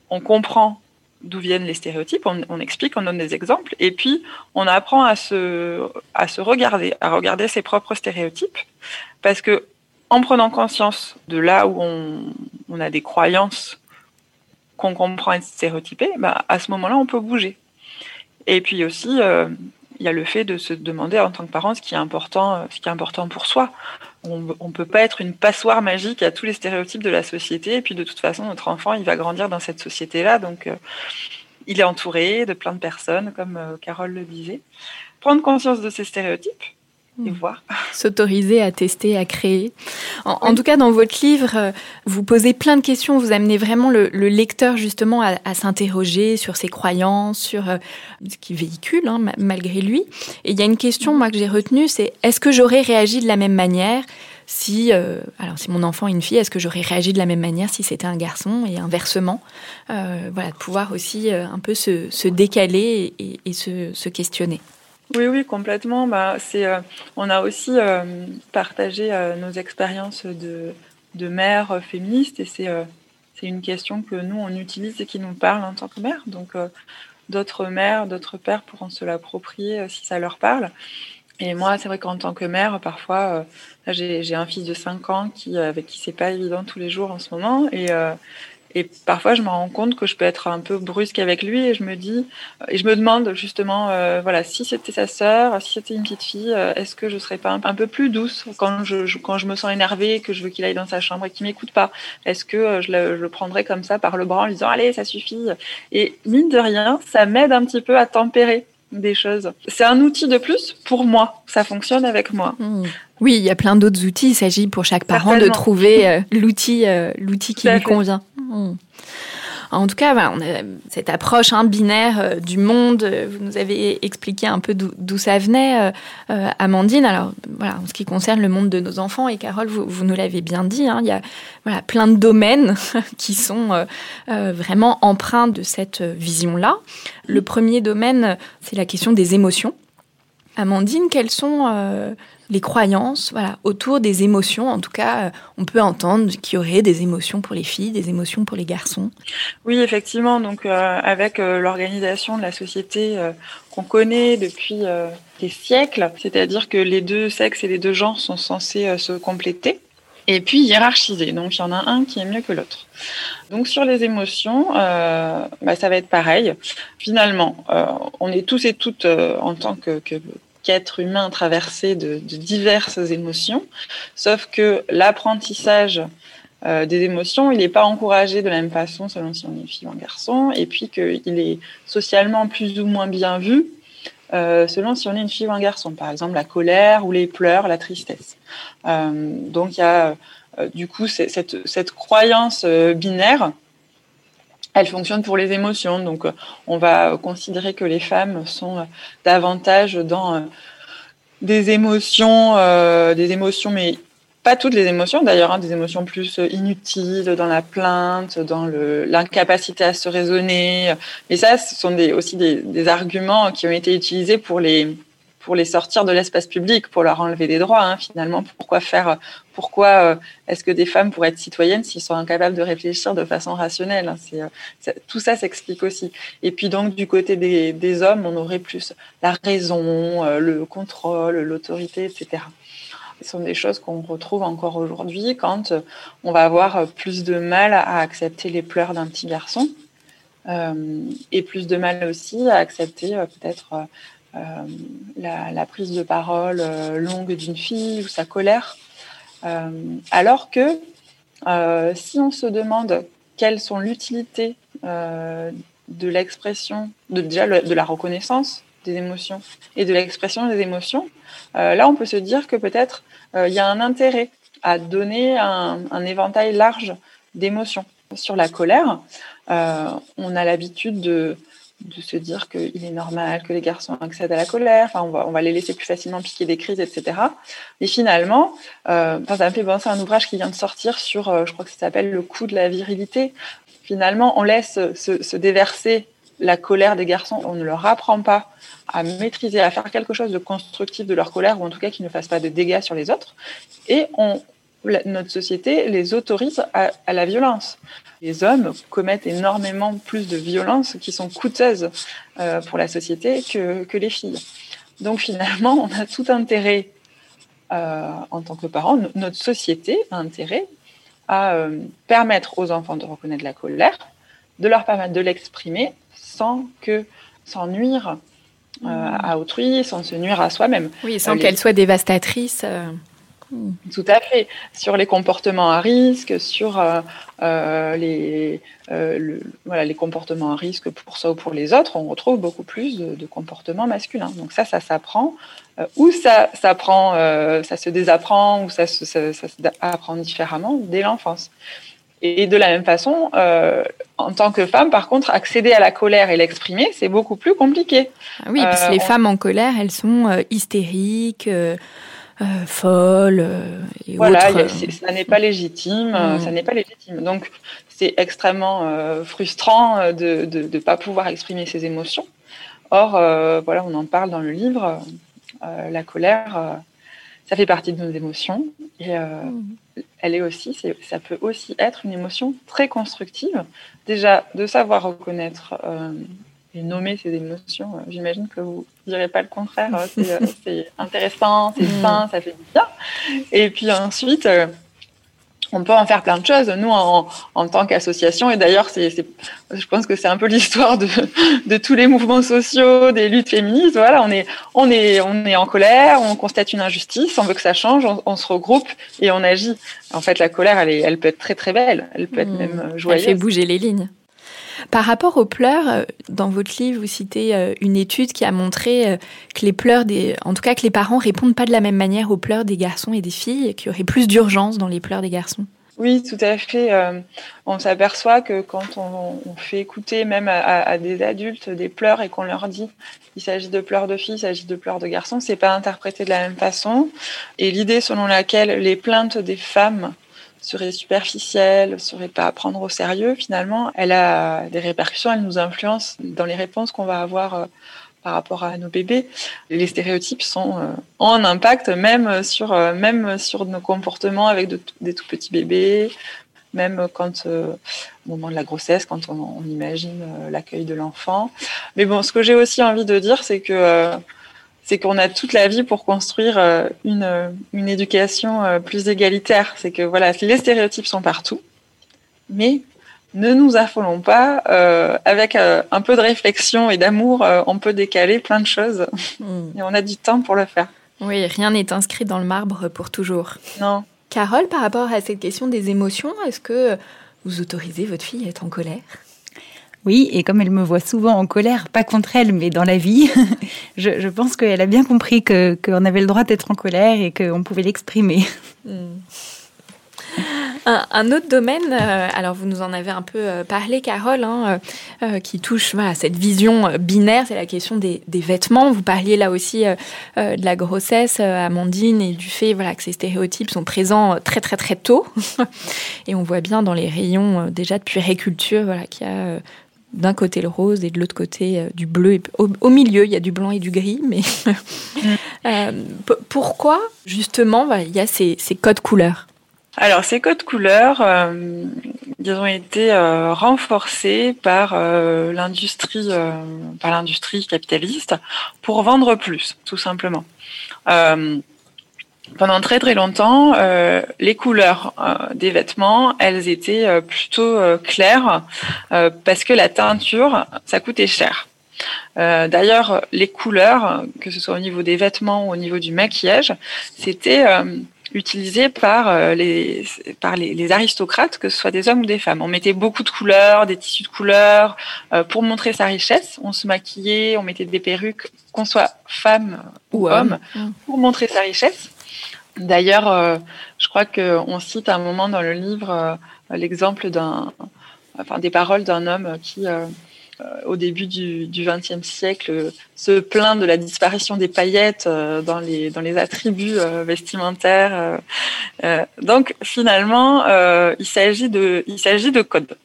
on comprend d'où viennent les stéréotypes, on, explique, on donne des exemples, et puis on apprend à se, à se regarder, à regarder ses propres stéréotypes, parce que en prenant conscience de là où on, on a des croyances qu'on comprend être stéréotypé, bah, à ce moment-là, on peut bouger. Et puis aussi, euh, il y a le fait de se demander en tant que parent ce qui est important, euh, ce qui est important pour soi. On ne peut pas être une passoire magique à tous les stéréotypes de la société. Et puis de toute façon, notre enfant, il va grandir dans cette société-là. Donc, euh, il est entouré de plein de personnes, comme Carole le disait. Prendre conscience de ces stéréotypes, et hmm. voir. S'autoriser à tester, à créer. En, tout cas, dans votre livre, euh, vous posez plein de questions, vous amenez vraiment le, lecteur justement à, s'interroger sur ses croyances, sur euh, ce qu'il véhicule hein, malgré lui. Et il y a une question, moi, que j'ai retenue, c'est est-ce que j'aurais réagi de la même manière si, euh, alors si mon enfant est une fille, est-ce que j'aurais réagi de la même manière si c'était un garçon et inversement Voilà, de pouvoir aussi un peu se, décaler et, se questionner? Oui, oui, complètement. Bah, c'est, euh, on a aussi euh, partagé euh, nos expériences de, de mère féministe et c'est, c'est une question que nous, on utilise et qui nous parle en tant que mère. Donc, d'autres mères, d'autres pères pourront se l'approprier si ça leur parle. Et moi, c'est vrai qu'en tant que mère, parfois, j'ai, j'ai un fils de 5 ans qui, avec qui c'est pas évident tous les jours en ce moment. Et, et parfois, je me rends compte que je peux être un peu brusque avec lui et je me dis, et je me demande justement, euh, voilà, si c'était sa sœur, si c'était une petite fille, euh, est-ce que je serais pas un, peu plus douce quand je, quand je me sens énervée, que je veux qu'il aille dans sa chambre et qu'il m'écoute pas? Est-ce que euh, je le, je le prendrais comme ça par le bras en lui disant, allez, ça suffit Et mine de rien, ça m'aide un petit peu à tempérer des choses. C'est un outil de plus pour moi. Ça fonctionne avec moi. Mmh. Oui, il y a plein d'autres outils. Il s'agit pour chaque parent de trouver l'outil, l'outil qui lui convient. Hmm. En tout cas, cette approche hein, binaire euh, du monde. Vous nous avez expliqué un peu d'où ça venait, euh, euh, Amandine. Alors, voilà, en ce qui concerne le monde de nos enfants, et Carole, vous, nous l'avez bien dit, hein, il y a plein de domaines qui sont vraiment empreints de cette vision-là. Le premier domaine, c'est la question des émotions. Amandine, quelles sont les croyances voilà, autour des émotions. En tout cas, euh, on peut entendre qu'il y aurait des émotions pour les filles, des émotions pour les garçons. Oui, effectivement. Donc, euh, avec euh, l'organisation de la société qu'on connaît depuis des siècles, c'est-à-dire que les deux sexes et les deux genres sont censés se compléter et puis hiérarchiser. Donc il y en a un qui est mieux que l'autre. Donc sur les émotions, bah, ça va être pareil. Finalement, on est tous et toutes en tant que, que, qu'être humain traversé de, diverses émotions, sauf que l'apprentissage euh, des émotions, il n'est pas encouragé de la même façon selon si on est fille ou un garçon, et puis qu'il est socialement plus ou moins bien vu euh, selon si on est une fille ou un garçon. Par exemple, la colère ou les pleurs, la tristesse. Euh, donc il y a du coup cette, cette croyance binaire elle fonctionne pour les émotions. Donc, euh, on va considérer que les femmes sont euh, davantage dans euh, des émotions, des émotions, mais pas toutes les émotions d'ailleurs, hein, des émotions plus inutiles, dans la plainte, dans l'incapacité à se raisonner. Mais ça, ce sont aussi des, arguments qui ont été utilisés pour les pour les sortir de l'espace public, pour leur enlever des droits. Hein, finalement, pourquoi faire Pourquoi euh, est-ce que des femmes pourraient être citoyennes s'ils sont incapables de réfléchir de façon rationnelle hein, c'est, Tout ça s'explique aussi. Et puis donc du côté des, hommes, on aurait plus la raison, le contrôle, l'autorité, etc. Ce sont des choses qu'on retrouve encore aujourd'hui quand on va avoir plus de mal à accepter les pleurs d'un petit garçon euh, et plus de mal aussi à accepter euh, peut-être euh, la, prise de parole longue d'une fille ou sa colère. alors que si on se demande quelles sont l'utilité de l'expression, déjà de la reconnaissance des émotions et de l'expression des émotions, là on peut se dire que peut-être il y a un intérêt à donner un éventail large d'émotions. Sur la colère, euh, on a l'habitude de, se dire qu'il est normal que les garçons accèdent à la colère, enfin, on, va, les laisser plus facilement piquer des crises, etc. Et finalement, euh, ça me fait penser à un ouvrage qui vient de sortir sur, euh, je crois que ça s'appelle Le coup de la virilité. Finalement, on laisse se, déverser la colère des garçons, on ne leur apprend pas à maîtriser, à faire quelque chose de constructif de leur colère, ou en tout cas qu'ils ne fassent pas de dégâts sur les autres. Et on, notre société les autorise à, la violence. Les hommes commettent énormément plus de violences qui sont coûteuses euh, pour la société que, que, les filles. Donc finalement, on a tout intérêt, euh, en tant que parents, notre société a intérêt à euh, permettre aux enfants de reconnaître la colère, de leur permettre de l'exprimer sans que sans nuire mmh. à autrui, sans se nuire à soi-même. Oui, sans qu'elle soit dévastatrice. Tout à fait. Sur les comportements à risque, sur euh, euh, les, euh, voilà, les comportements à risque pour ça ou pour les autres, on retrouve beaucoup plus de, comportements masculins. Donc ça, ça s'apprend. ou ça s'apprend, ça se désapprend, ou ça se ça, différemment dès l'enfance. Et de la même façon, en tant que femme, par contre, accéder à la colère et l'exprimer, c'est beaucoup plus compliqué. Ah oui, parce que les femmes en colère, elles sont hystériques. Euh, folle euh, et voilà, ça n'est pas légitime, euh, ça mm. n'est pas légitime. Donc c'est extrêmement frustrant de ne pas pouvoir exprimer ses émotions. Or, voilà, on en parle dans le livre. la colère, ça fait partie de nos émotions et mm. elle est aussi, ça peut aussi être une émotion très constructive. Déjà, de savoir reconnaître et nommer ses émotions. Euh, j'imagine que vous ne direz pas le contraire. Euh, euh, c'est intéressant, c'est mm. sain, ça fait du bien. Et puis ensuite, on peut en faire plein de choses. Nous, en, en tant qu'association, et d'ailleurs, c'est, je pense que c'est un peu l'histoire de, de, tous les mouvements sociaux, des luttes féministes. Voilà, on est, on est, on est en colère, on constate une injustice, on veut que ça change, on, se regroupe et on agit. En fait, la colère, elle, est, elle peut être très très belle, elle peut être mm. même joyeuse. Elle fait bouger les lignes. Par rapport aux pleurs, euh, dans votre livre, vous citez euh, une étude qui a montré euh, que les pleurs des, en tout cas que les parents répondent pas de la même manière aux pleurs des garçons et des filles, qu'il y aurait plus d'urgence dans les pleurs des garçons. Oui, tout à fait. on s'aperçoit que quand on, fait écouter même à, des adultes des pleurs et qu'on leur dit il s'agit de pleurs de filles, il s'agit de pleurs de garçons, c'est pas interprété de la même façon. Et l'idée selon laquelle les plaintes des femmes serait superficielle, serait pas à prendre au sérieux, finalement, elle a des répercussions, elle nous influence dans les réponses qu'on va avoir euh, par rapport à nos bébés. Les stéréotypes sont euh, ont un impact même sur euh, même sur nos comportements avec des tout petits bébés, même quand au moment de la grossesse, quand on imagine l'accueil de l'enfant. Mais bon, ce que j'ai aussi envie de dire, c'est que c'est qu'on a toute la vie pour construire euh, une, une éducation euh, plus égalitaire. C'est que voilà, les stéréotypes sont partout, mais ne nous affolons pas. Euh, avec un peu de réflexion et d'amour, on peut décaler plein de choses hmm. et on a du temps pour le faire. Oui, rien n'est inscrit dans le marbre pour toujours. Non. Carole, par rapport à cette question des émotions, est-ce que vous autorisez votre fille à être en colère? Oui, et comme elle me voit souvent en colère, pas contre elle, mais dans la vie, je, pense qu'elle a bien compris qu'on avait le droit d'être en colère et qu'on pouvait l'exprimer. Un, autre domaine, euh, alors vous nous en avez un peu euh, parlé, Carole, hein, euh, qui touche à cette vision binaire, c'est la question des, vêtements. Vous parliez là aussi de la grossesse, Amandine, et du fait voilà, que ces stéréotypes sont présents très très très tôt. et on voit bien dans les rayons déjà de puériculture voilà, qu'il y a d'un côté le rose et de l'autre côté du bleu. Au, milieu, il y a du blanc et du gris. Mais pourquoi, justement, il y a ces, codes couleurs? Alors, ces codes couleurs, euh, ils ont été euh, renforcés par euh, l'industrie, par l'industrie capitaliste pour vendre plus, tout simplement. Pendant très très longtemps, les couleurs des vêtements, elles étaient plutôt claires parce que la teinture, ça coûtait cher. D'ailleurs, les couleurs, que ce soit au niveau des vêtements ou au niveau du maquillage, c'était utilisé par, euh, les, par les, aristocrates, que ce soit des hommes ou des femmes. On mettait beaucoup de couleurs, des tissus de couleurs euh, pour montrer sa richesse. On se maquillait, on mettait des perruques, qu'on soit femme ou, homme, mm. pour montrer sa richesse. D'ailleurs, euh, je crois qu'on cite un moment dans le livre l'exemple d'un, enfin, des paroles d'un homme qui euh, au début du XXe siècle se plaint de la disparition des paillettes euh, dans les dans les attributs euh, vestimentaires. donc finalement, il s'agit de il s'agit de codes.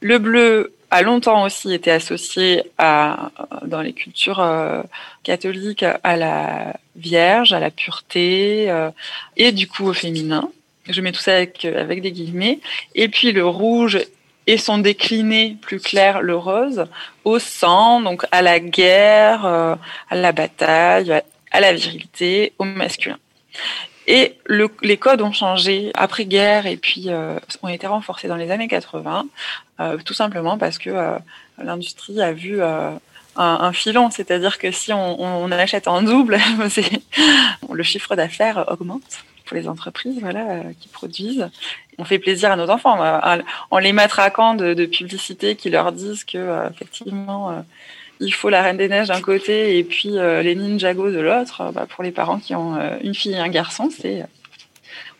Le bleu a longtemps aussi été associé à dans les cultures catholiques à la Vierge, à la pureté et du coup au féminin. Je mets tout ça avec, des guillemets. Et puis le rouge et sont déclinés plus clair le rose au sang, donc à la guerre, euh, à la bataille, à la virilité, au masculin. Et le, les codes ont changé. Après-guerre et puis euh, ont été renforcés dans les années 80, euh, tout simplement parce que euh, l'industrie a vu un, un, filon, c'est-à-dire que si on, on achète en double, le chiffre d'affaires augmente pour les entreprises voilà, qui produisent. On fait plaisir à nos enfants. En les matraquant de, de publicités qui leur disent que euh, effectivement euh, il faut la Reine des Neiges d'un côté et puis euh, les Ninjago de l'autre. Bah, pour les parents qui ont une fille et un garçon, c'est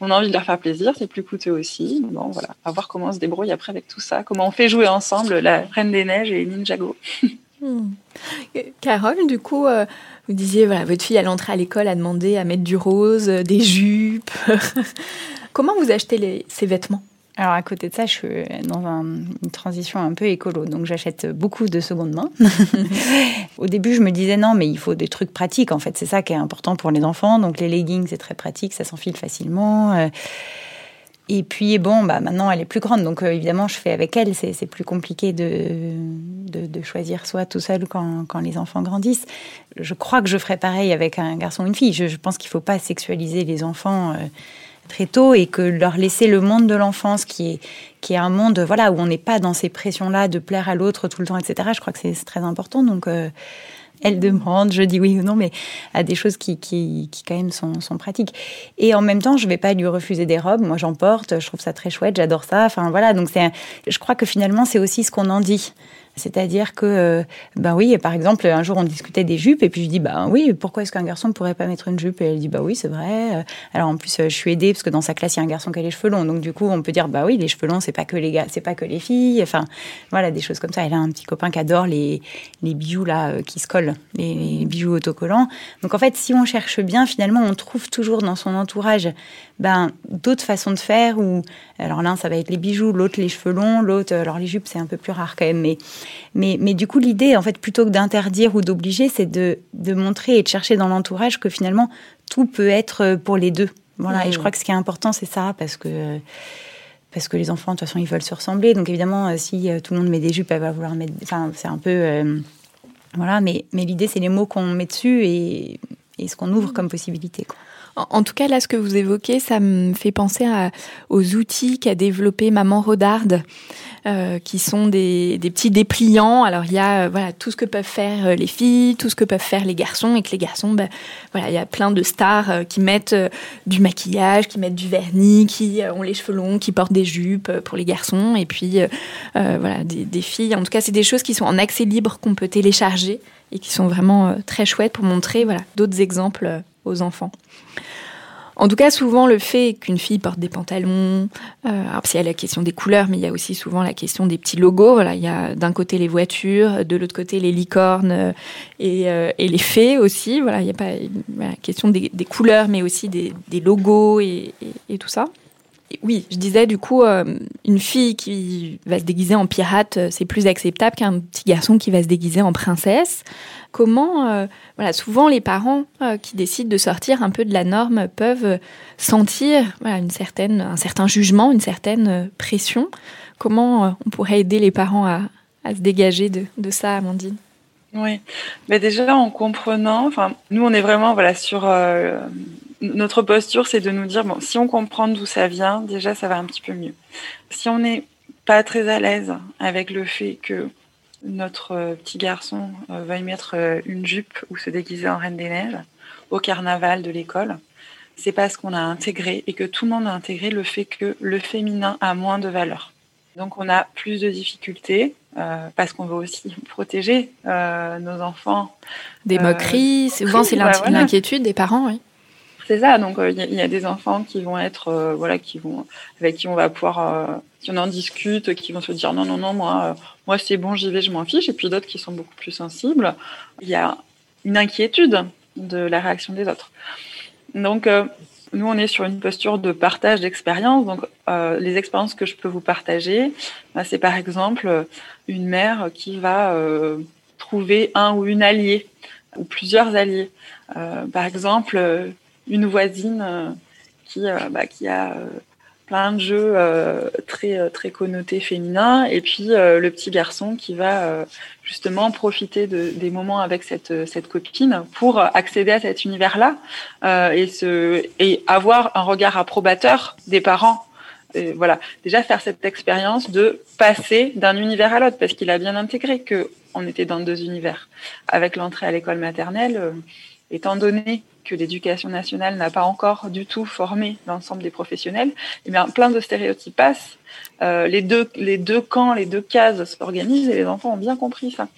on a envie de leur faire plaisir, c'est plus coûteux aussi. Bon, voilà, à voir comment on se débrouille après avec tout ça, comment on fait jouer ensemble la Reine des Neiges et les Ninjago. Hmm. Carole, du coup, vous disiez, voilà, votre fille, elle entrait à l'école, a demandé à mettre du rose, des jupes. Comment vous achetez ces vêtements? Alors à côté de ça, je suis dans une transition un peu écolo, donc j'achète beaucoup de seconde main. Au début, je me disais non, mais il faut des trucs pratiques. En fait, c'est ça qui est important pour les enfants. Donc les leggings, c'est très pratique, ça s'enfile facilement. Euh. Et puis bon, bah maintenant elle est plus grande, donc euh, évidemment je fais avec elle. C'est plus compliqué de, de, choisir soit tout seul quand, quand, les enfants grandissent. Je crois que je ferai pareil avec un garçon ou une fille. Je, pense qu'il faut pas sexualiser les enfants. Euh, très tôt et que leur laisser le monde de l'enfance qui est qui est un monde voilà où on n'est pas dans ces pressions là de plaire à l'autre tout le temps etc je crois que c'est très important donc euh, elle demande, je dis oui ou non, mais à des choses qui, qui, qui quand même sont, sont, pratiques. Et en même temps, je vais pas lui refuser des robes. Moi, j'en porte, je trouve ça très chouette, j'adore ça. Enfin voilà, donc c'est, je crois que finalement, c'est aussi ce qu'on en dit. C'est-à-dire que, ben oui, par exemple, un jour on discutait des jupes et puis je dis, ben oui, pourquoi est-ce qu'un garçon ne pourrait pas mettre une jupe? Et elle dit, bah oui, c'est vrai. Alors en plus, je suis aidée parce que dans sa classe, il y a un garçon qui a les cheveux longs. Donc du coup, on peut dire, bah oui, les cheveux longs, c'est pas que les gars, c'est pas que les filles. Enfin, voilà, des choses comme ça. Elle a un petit copain qui adore les, les bijoux là euh, qui se collent, les, bijoux autocollants. Donc en fait, si on cherche bien, finalement, on trouve toujours dans son entourage ben, d'autres façons de faire. Ou alors l'un, ça va être les bijoux, l'autre les cheveux longs, l'autre, alors les jupes, c'est un peu plus rare quand même, mais mais, mais du coup, l'idée, en fait, plutôt que d'interdire ou d'obliger, c'est de, de montrer et de chercher dans l'entourage que finalement, tout peut être pour les deux. Voilà. Et je crois que ce qui est important, c'est ça, parce que parce que les enfants, de toute façon, ils veulent se ressembler. Donc évidemment, euh, si euh, tout le monde met des jupes, elle va vouloir mettre. Enfin, c'est un peu. Euh, voilà, mais, mais l'idée, c'est les mots qu'on met dessus et, et ce qu'on ouvre comme possibilité. Quoi. En, tout cas, là, ce que vous évoquez, ça me fait penser aux outils qu'a développé Maman Rodarde, euh, qui sont des, des, petits dépliants. Alors, il y a euh, voilà, tout ce que peuvent faire euh, les filles, tout ce que peuvent faire les garçons, et que les garçons, ben, voilà, il y a plein de stars qui mettent du maquillage, qui mettent du vernis, qui ont les cheveux longs, qui portent des jupes pour les garçons, et puis voilà, des, des, filles. En tout cas, c'est des choses qui sont en accès libre qu'on peut télécharger et qui sont vraiment très chouettes pour montrer voilà, d'autres exemples aux enfants. En tout cas, souvent, le fait qu'une fille porte des pantalons, euh, alors il y a la question des couleurs, mais il y a aussi souvent la question des petits logos. Voilà, il y a d'un côté les voitures, de l'autre côté les licornes euh, euh, et, les fées aussi. Voilà, il n'y a pas la question des, couleurs, mais aussi des, logos et, tout ça. Oui, je disais du coup, une fille qui va se déguiser en pirate, c'est plus acceptable qu'un petit garçon qui va se déguiser en princesse. Comment, voilà, souvent les parents qui décident de sortir un peu de la norme peuvent sentir une certaine, un certain jugement, une certaine pression. Comment on pourrait aider les parents à, se dégager de, ça, Amandine? Oui, mais déjà en comprenant, nous on est vraiment voilà sur euh, notre posture, c'est de nous dire bon, si on comprend d'où ça vient, déjà ça va un petit peu mieux. Si on n'est pas très à l'aise avec le fait que notre euh, petit garçon euh, y mettre une jupe ou se déguiser en reine des neiges au carnaval de l'école, c'est parce qu'on a intégré et que tout le monde a intégré le fait que le féminin a moins de valeur. Donc on a plus de difficultés euh, parce qu'on veut aussi protéger euh, nos enfants. Des moqueries, euh, souvent c'est l'inquiétude des parents, oui. C'est ça, donc il y, a des enfants qui vont être, voilà, qui vont, avec qui on va pouvoir, si on en discute, qui vont se dire non, non, non, moi, moi c'est bon, j'y vais, je m'en fiche, et puis d'autres qui sont beaucoup plus sensibles. Il y a une inquiétude de la réaction des autres. Donc, nous, on est sur une posture de partage d'expériences. Donc, euh, les expériences que je peux vous partager, bah, c'est par exemple une mère qui va euh, trouver un ou une alliée ou plusieurs alliés. Euh, par exemple, une voisine qui, bah, qui a plein de jeux euh, très euh, très connotés féminins. Et puis euh, le petit garçon qui va justement profiter de, des moments avec cette cette copine pour accéder à cet univers là et se et avoir un regard approbateur des parents. Voilà. Déjà faire cette expérience de passer d'un univers à l'autre parce qu'il a bien intégré que on était dans deux univers. Avec l'entrée à l'école maternelle étant donné que l'éducation nationale n'a pas encore du tout formé l'ensemble des professionnels, eh bien, plein de stéréotypes passent. Euh, les, deux, les deux camps, les deux cases s'organisent et les enfants ont bien compris ça,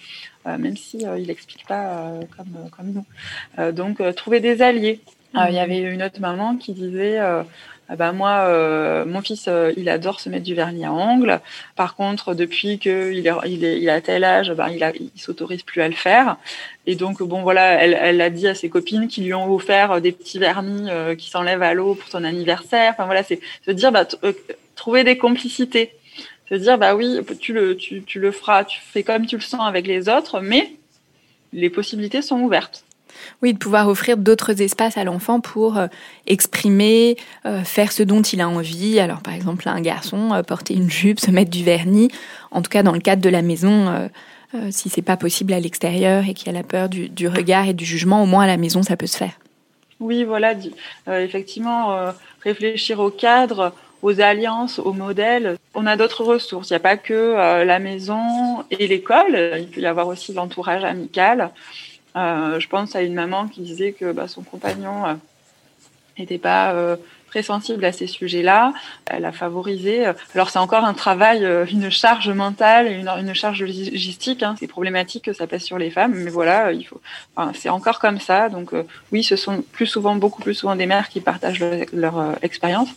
euh, même si euh, ils n'expliquent pas comme, comme nous. donc, trouver des alliés. Il y avait une autre maman qui disait ah bah moi, euh, mon fils, euh, il adore se mettre du vernis à ongles. Par contre, depuis qu'il est, il est, il a tel âge, bah, il, il s'autorise plus à le faire. Et donc, bon, voilà, elle, elle a dit à ses copines qui lui ont offert des petits vernis euh, qui s'enlèvent à l'eau pour son anniversaire. Enfin voilà, c'est se dire, bah, trouver des complicités. Se dire, bah oui, tu le, tu, tu le feras, tu fais comme tu le sens avec les autres, mais les possibilités sont ouvertes. Oui, de pouvoir offrir d'autres espaces à l'enfant pour euh, exprimer, euh, faire ce dont il a envie. Alors, par exemple, un garçon, euh, porter une jupe, se mettre du vernis. En tout cas, dans le cadre de la maison, si c'est pas possible à l'extérieur et qu'il a la peur du, regard et du jugement, au moins à la maison, ça peut se faire. Oui, voilà, effectivement, réfléchir au cadre, aux alliances, aux modèles. On a d'autres ressources. Il n'y a pas que la maison et l'école. Il peut y avoir aussi l'entourage amical. Euh, je pense à une maman qui disait que bah, son compagnon n'était euh, pas euh, très sensible à ces sujets-là. Elle a favorisé. Alors c'est encore un travail, une charge mentale, une, une charge logistique. Hein. C'est problématique que ça pèse sur les femmes, mais voilà, il faut. C'est encore comme ça. Donc oui, ce sont plus souvent, beaucoup plus souvent des mères qui partagent leur, expérience.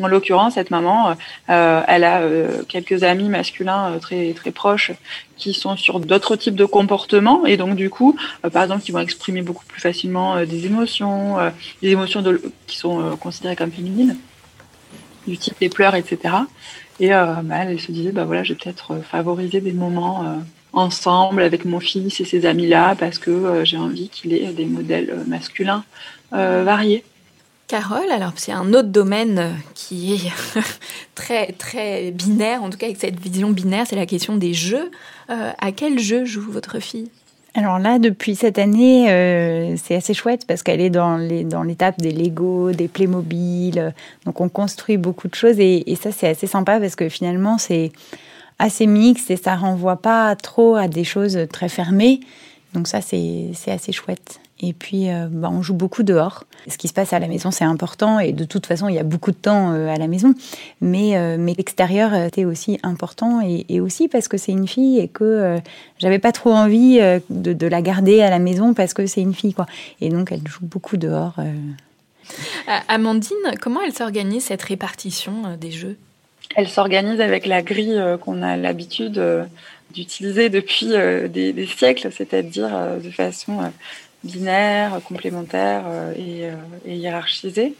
En l'occurrence, cette maman, elle a quelques amis masculins très très proches qui sont sur d'autres types de comportements et donc du coup, euh, par exemple, qui vont exprimer beaucoup plus facilement euh, des émotions, euh, des émotions qui sont considérées comme féminines, du type les pleurs, etc. Et bah, elle se disait, bah voilà, je vais peut-être favoriser des moments ensemble avec mon fils et ses amis-là parce que j'ai envie qu'il ait des modèles masculins variés. Carole, alors c'est un autre domaine euh, qui est très très binaire, en tout cas avec cette vision binaire, c'est la question des jeux. Euh, à quel jeu joue votre fille? Alors là, depuis cette année, euh, c'est assez chouette parce qu'elle est dans les dans l'étape des Lego, des Playmobil. Donc on construit beaucoup de choses et, et ça c'est assez sympa parce que finalement c'est assez mixte et ça renvoie pas trop à des choses très fermées. Donc ça c'est assez chouette. Et puis, euh, bah, on joue beaucoup dehors. Ce qui se passe à la maison, c'est important. Et de toute façon, il y a beaucoup de temps euh, à la maison. Mais, euh, mais l'extérieur était aussi important. Et, aussi parce que c'est une fille et que j'avais pas trop envie de, de, la garder à la maison parce que c'est une fille. Quoi. Et donc, elle joue beaucoup dehors. Amandine, comment elle s'organise cette répartition des jeux? Elle s'organise avec la grille qu'on a l'habitude d'utiliser depuis des, des, siècles, c'est-à-dire de façon binaire, complémentaire et, et, hiérarchisé.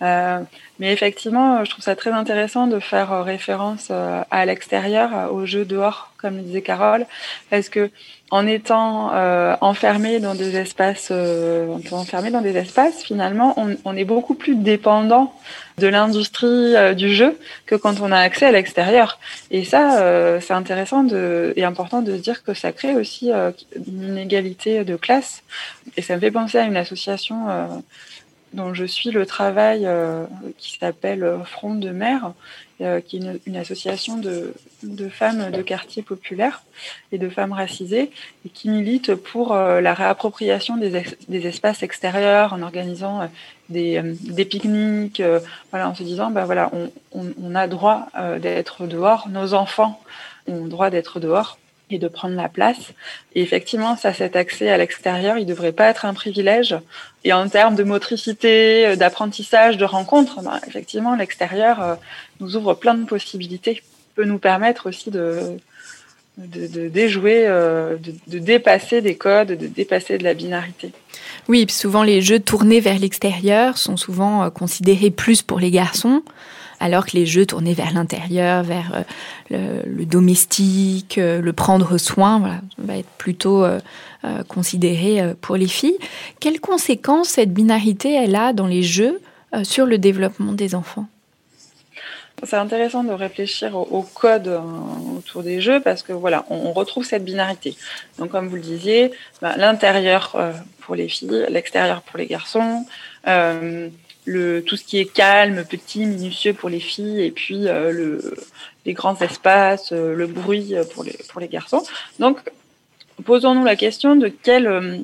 mais effectivement, je trouve ça très intéressant de faire référence à l'extérieur, au jeu dehors, comme le disait Carole, parce que en étant euh, enfermé dans des espaces, euh, enfermé dans des espaces, finalement, on, on est beaucoup plus dépendant de l'industrie euh, du jeu que quand on a accès à l'extérieur. Et ça, euh, c'est intéressant de, et important de se dire que ça crée aussi euh, une inégalité de classe. Et ça me fait penser à une association dont je suis le travail qui s'appelle Front de mer euh, qui est une, une association de, de, femmes de quartiers populaires et de femmes racisées, et qui milite pour euh, la réappropriation des, des, espaces extérieurs en organisant euh, des, des pique-niques, voilà, en se disant, ben voilà, on, on, on a droit d'être dehors, nos enfants ont droit d'être dehors et de prendre la place. Et effectivement, ça, cet accès à l'extérieur, il ne devrait pas être un privilège. Et en termes de motricité, euh, d'apprentissage, de rencontres, ben, effectivement, l'extérieur euh, nous ouvre plein de possibilités, peut nous permettre aussi de, de, déjouer, euh, de, dépasser des codes, de dépasser de la binarité. Oui, souvent les jeux tournés vers l'extérieur sont souvent considérés plus pour les garçons alors que les jeux tournés vers l'intérieur, vers euh, le, domestique, euh, le prendre soin, va être plutôt euh, considéré pour les filles. Quelles conséquences cette binarité elle a dans les jeux sur le développement des enfants? C'est intéressant de réfléchir au, code autour des jeux parce que voilà, on, retrouve cette binarité. Donc, comme vous le disiez, ben, l'intérieur pour les filles, l'extérieur pour les garçons. Le, tout ce qui est calme, petit, minutieux pour les filles, et puis euh, le, les grands espaces, euh, le bruit pour les, pour les garçons. Donc, posons-nous la question de quelles,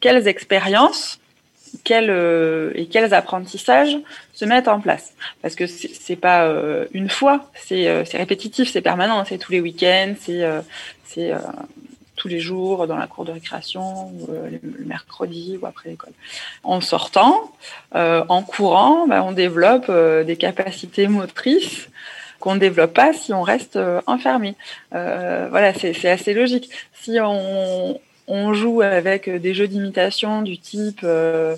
quelles expériences quels, euh, et quels apprentissages se mettent en place. Parce que c'est pas euh, une fois, c'est euh, répétitif, c'est permanent, c'est tous les week-ends, c'est tous les jours dans la cour de récréation, ou, le mercredi ou après l'école. En sortant, en courant, bah, on développe des capacités motrices qu'on ne développe pas si on reste enfermé. voilà, c'est assez logique. Si on, joue avec des jeux d'imitation du type euh,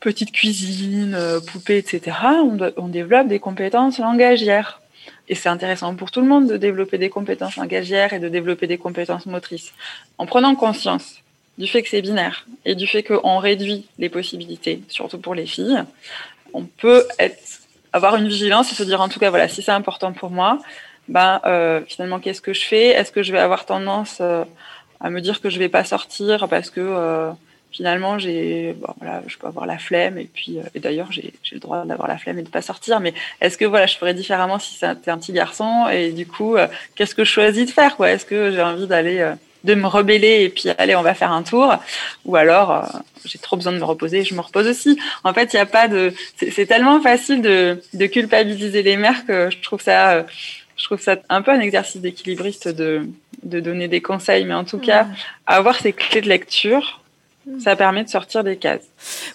petite cuisine, euh, poupée, etc., on, on, développe des compétences langagières. Et c'est intéressant pour tout le monde de développer des compétences langagières et de développer des compétences motrices. En prenant conscience du fait que c'est binaire et du fait qu'on réduit les possibilités, surtout pour les filles, on peut avoir une vigilance et se dire en tout cas, voilà, si c'est important pour moi, ben, euh, finalement, qu'est-ce que je fais? Est-ce que je vais avoir tendance euh, à me dire que je vais pas sortir parce que euh, finalement j'ai bon, voilà je peux avoir la flemme et puis euh, et d'ailleurs j'ai le droit d'avoir la flemme et de pas sortir mais est-ce que voilà je ferais différemment si c'était un petit garçon et du coup euh, qu'est-ce que je choisis de faire quoi? Est-ce que j'ai envie d'aller euh, de me rebeller et puis allez on va faire un tour? Ou alors j'ai trop besoin de me reposer je me repose aussi. En fait il y a pas de c'est tellement facile de, de culpabiliser les mères que je trouve ça je trouve ça un peu un exercice d'équilibriste de, de donner des conseils, mais en tout cas, avoir ces clés de lecture, ça permet de sortir des cases.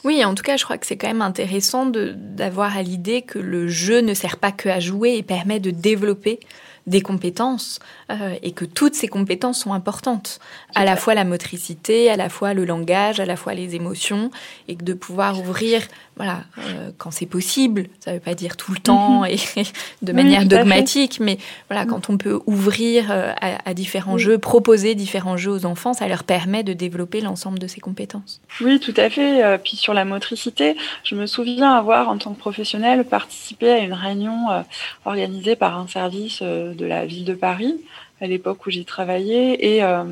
Oui, en tout cas, je crois que c'est quand même intéressant d'avoir à l'idée que le jeu ne sert pas que à jouer et permet de développer des compétences euh, et que toutes ces compétences sont importantes, à la fois la motricité, à la fois le langage, à la fois les émotions, et que de pouvoir ouvrir, voilà, euh, quand c'est possible, ça ne veut pas dire tout le temps et de manière oui, dogmatique, mais voilà, quand on peut ouvrir euh, à, à, différents oui. jeux, proposer différents jeux aux enfants, ça leur permet de développer l'ensemble de ces compétences. Oui, tout à fait. Euh, puis sur la motricité, je me souviens avoir, en tant que professionnel, participé à une réunion organisée par un service de la ville de Paris à l'époque où j'y travaillais et euh,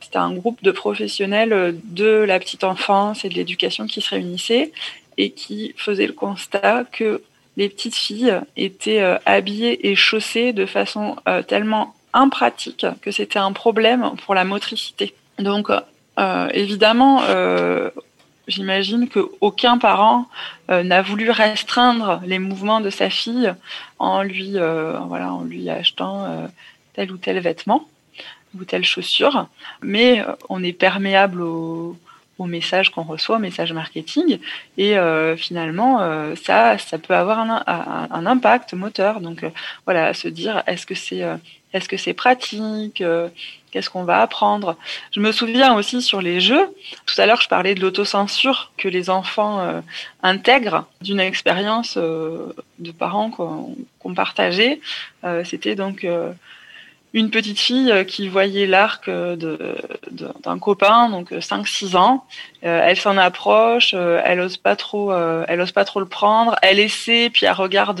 c'était un groupe de professionnels de la petite enfance et de l'éducation qui se réunissaient et qui faisaient le constat que les petites filles étaient euh, habillées et chaussées de façon euh, tellement impratique que c'était un problème pour la motricité. Donc euh, évidemment, j'imagine qu'aucun parent n'a voulu restreindre les mouvements de sa fille en lui, voilà, en lui achetant tel ou tel vêtement ou telle chaussure, mais on est perméable au, au message qu'on reçoit, au message marketing, et euh, finalement, euh, ça, ça peut avoir un, impact moteur. Donc euh, voilà, se dire, est-ce que c'est Est-ce que c'est pratique Qu'est-ce qu'on va apprendre? Je me souviens aussi sur les jeux, tout à l'heure je parlais de l'autocensure que les enfants intègrent d'une expérience de parents qu'on partageait. C'était donc une petite fille qui voyait l'arc d'un copain, donc 5-6 ans. elle s'en approche, elle ose pas trop, elle ose pas trop le prendre. Elle essaie, puis elle regarde,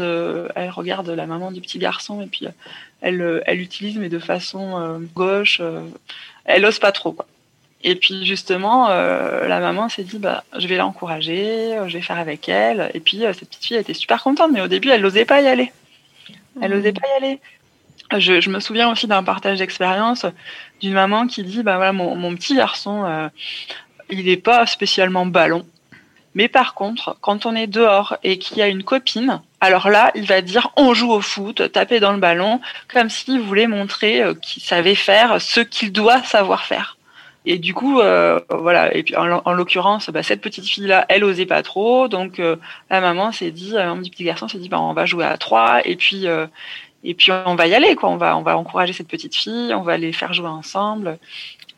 elle regarde la maman du petit garçon et puis elle, euh, elle l'utilise, mais de façon euh, gauche. Euh, elle ose pas trop, quoi. Et puis justement, la maman s'est dit, bah, je vais l'encourager, je vais faire avec elle. Et puis cette petite fille était super contente, mais au début, elle n'osait pas y aller. Elle n'osait pas y aller. Je, je, me souviens aussi d'un partage d'expérience d'une maman qui dit, bah voilà, mon, petit garçon, il n'est pas spécialement ballon. Mais par contre, quand on est dehors et qu'il y a une copine, alors là, il va dire on joue au foot, taper dans le ballon, comme s'il voulait montrer euh, qu'il savait faire ce qu'il doit savoir faire. Et du coup, euh, voilà. Et puis en, l'occurrence, bah, cette petite fille-là, elle osait pas trop, donc euh, la maman s'est dit, mon petit garçon s'est dit, bah, on va jouer à trois, et puis et puis on va y aller, quoi. On va on va encourager cette petite fille, on va les faire jouer ensemble.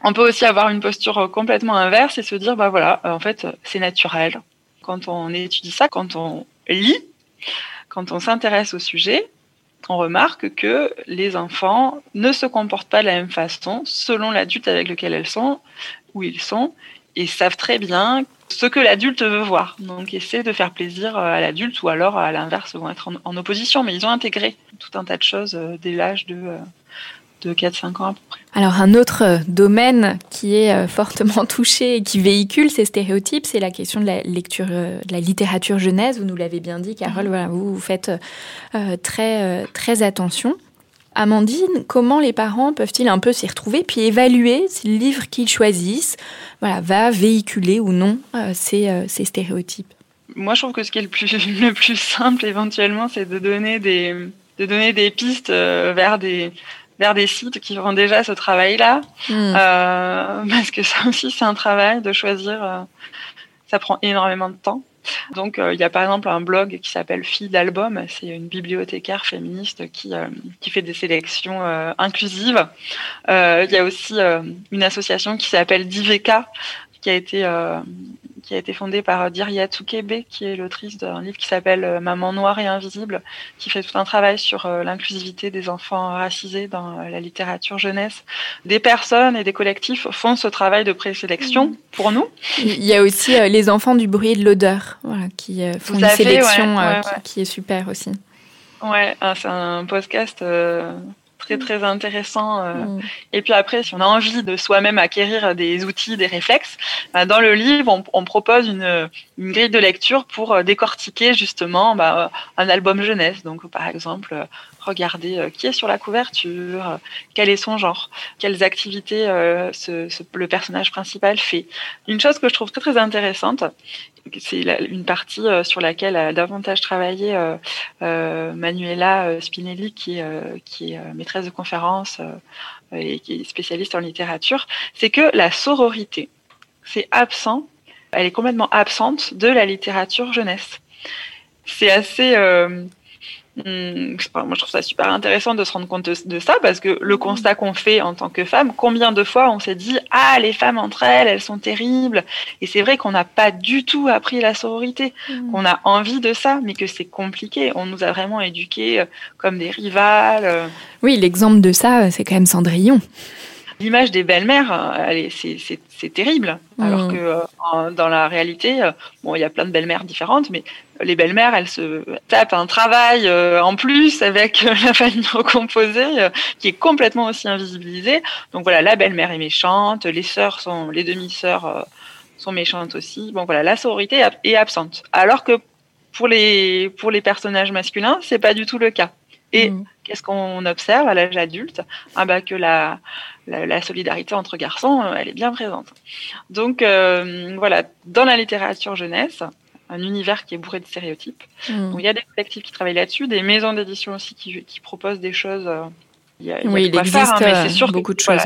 On peut aussi avoir une posture complètement inverse et se dire, bah voilà, en fait, c'est naturel. Quand on étudie ça, quand on lit, quand on s'intéresse au sujet, on remarque que les enfants ne se comportent pas de la même façon selon l'adulte avec lequel elles sont, où ils sont, et savent très bien ce que l'adulte veut voir. Donc essaient de faire plaisir à l'adulte ou alors à l'inverse vont être en, opposition, mais ils ont intégré tout un tas de choses euh, dès l'âge de, euh, de 4-5 ans à peu près. Alors un autre euh, domaine qui est euh, fortement touché et qui véhicule ces stéréotypes, c'est la question de la lecture, euh, de la littérature jeunesse. Vous nous l'avez bien dit, Carole. Voilà, vous, vous faites très très attention. Amandine, comment les parents peuvent-ils un peu s'y retrouver puis évaluer si le livre qu'ils choisissent, voilà, va véhiculer ou non ces, ces stéréotypes? Moi, je trouve que ce qui est le plus le plus simple éventuellement, c'est de donner des de donner des pistes vers des vers des sites qui font déjà ce travail-là. Hmm. Euh, parce que ça aussi, c'est un travail de choisir. Euh, ça prend énormément de temps. Donc, euh, il y a par exemple un blog qui s'appelle Fille d'album. C'est une bibliothécaire féministe qui, qui fait des sélections inclusives. Il y a aussi une association qui s'appelle Diveka, qui a été qui a été fondée par Diria Tsukebe, qui est l'autrice d'un livre qui s'appelle euh, Maman noire et invisible, qui fait tout un travail sur euh, l'inclusivité des enfants racisés dans euh, la littérature jeunesse. Des personnes et des collectifs font ce travail de présélection pour nous. Il y a aussi les enfants du bruit et de l'odeur, voilà, qui font une sélection Qui, est super aussi. Ouais, ah, c'est un podcast très très intéressant. Euh. Mm. Et puis après, si on a envie de soi-même acquérir des outils, des réflexes, bah, dans le livre, on, propose une, une, grille de lecture pour euh, décortiquer justement bah, un album jeunesse. Donc par exemple, euh, regarder qui est sur la couverture, quel est son genre, quelles activités ce, le personnage principal fait. Une chose que je trouve très très intéressante, c'est une partie euh, sur laquelle a davantage travaillé euh, euh, Manuela Spinelli, qui, qui est maîtresse de conférence et qui est spécialiste en littérature, c'est que la sororité, c'est absent, elle est complètement absente de la littérature jeunesse. C'est assez Hmm, moi, je trouve ça super intéressant de se rendre compte de, ça parce que le constat qu'on fait en tant que femme, combien de fois on s'est dit ah les femmes entre elles, elles sont terribles. Et c'est vrai qu'on n'a pas du tout appris la sororité, mmh. qu'on a envie de ça, mais que c'est compliqué. On nous a vraiment éduqués euh, comme des rivales. Euh. Oui, l'exemple de ça, c'est quand même Cendrillon l'image des belles-mères, euh, c'est terrible. Mmh. Alors que euh, dans la réalité, euh, bon, il y a plein de belles-mères différentes, mais les belles-mères, elles se tapent un travail en plus avec la famille recomposée qui est complètement aussi invisibilisée. Donc voilà, la belle-mère est méchante, les sœurs sont, les demi-sœurs sont méchantes aussi. Bon voilà, la sororité est absente. Alors que pour les pour les personnages masculins, c'est pas du tout le cas. Et mmh. qu'est-ce qu'on observe à l'âge adulte? Ah bah Que la, la, solidarité entre garçons, euh, elle est bien présente. Donc euh, voilà, dans la littérature jeunesse, un univers qui est bourré de stéréotypes. Mmh. il y a des collectifs qui travaillent là-dessus, des maisons d'édition aussi qui, qui, proposent des choses. Euh, il y a, oui, il, existe hein, beaucoup de choses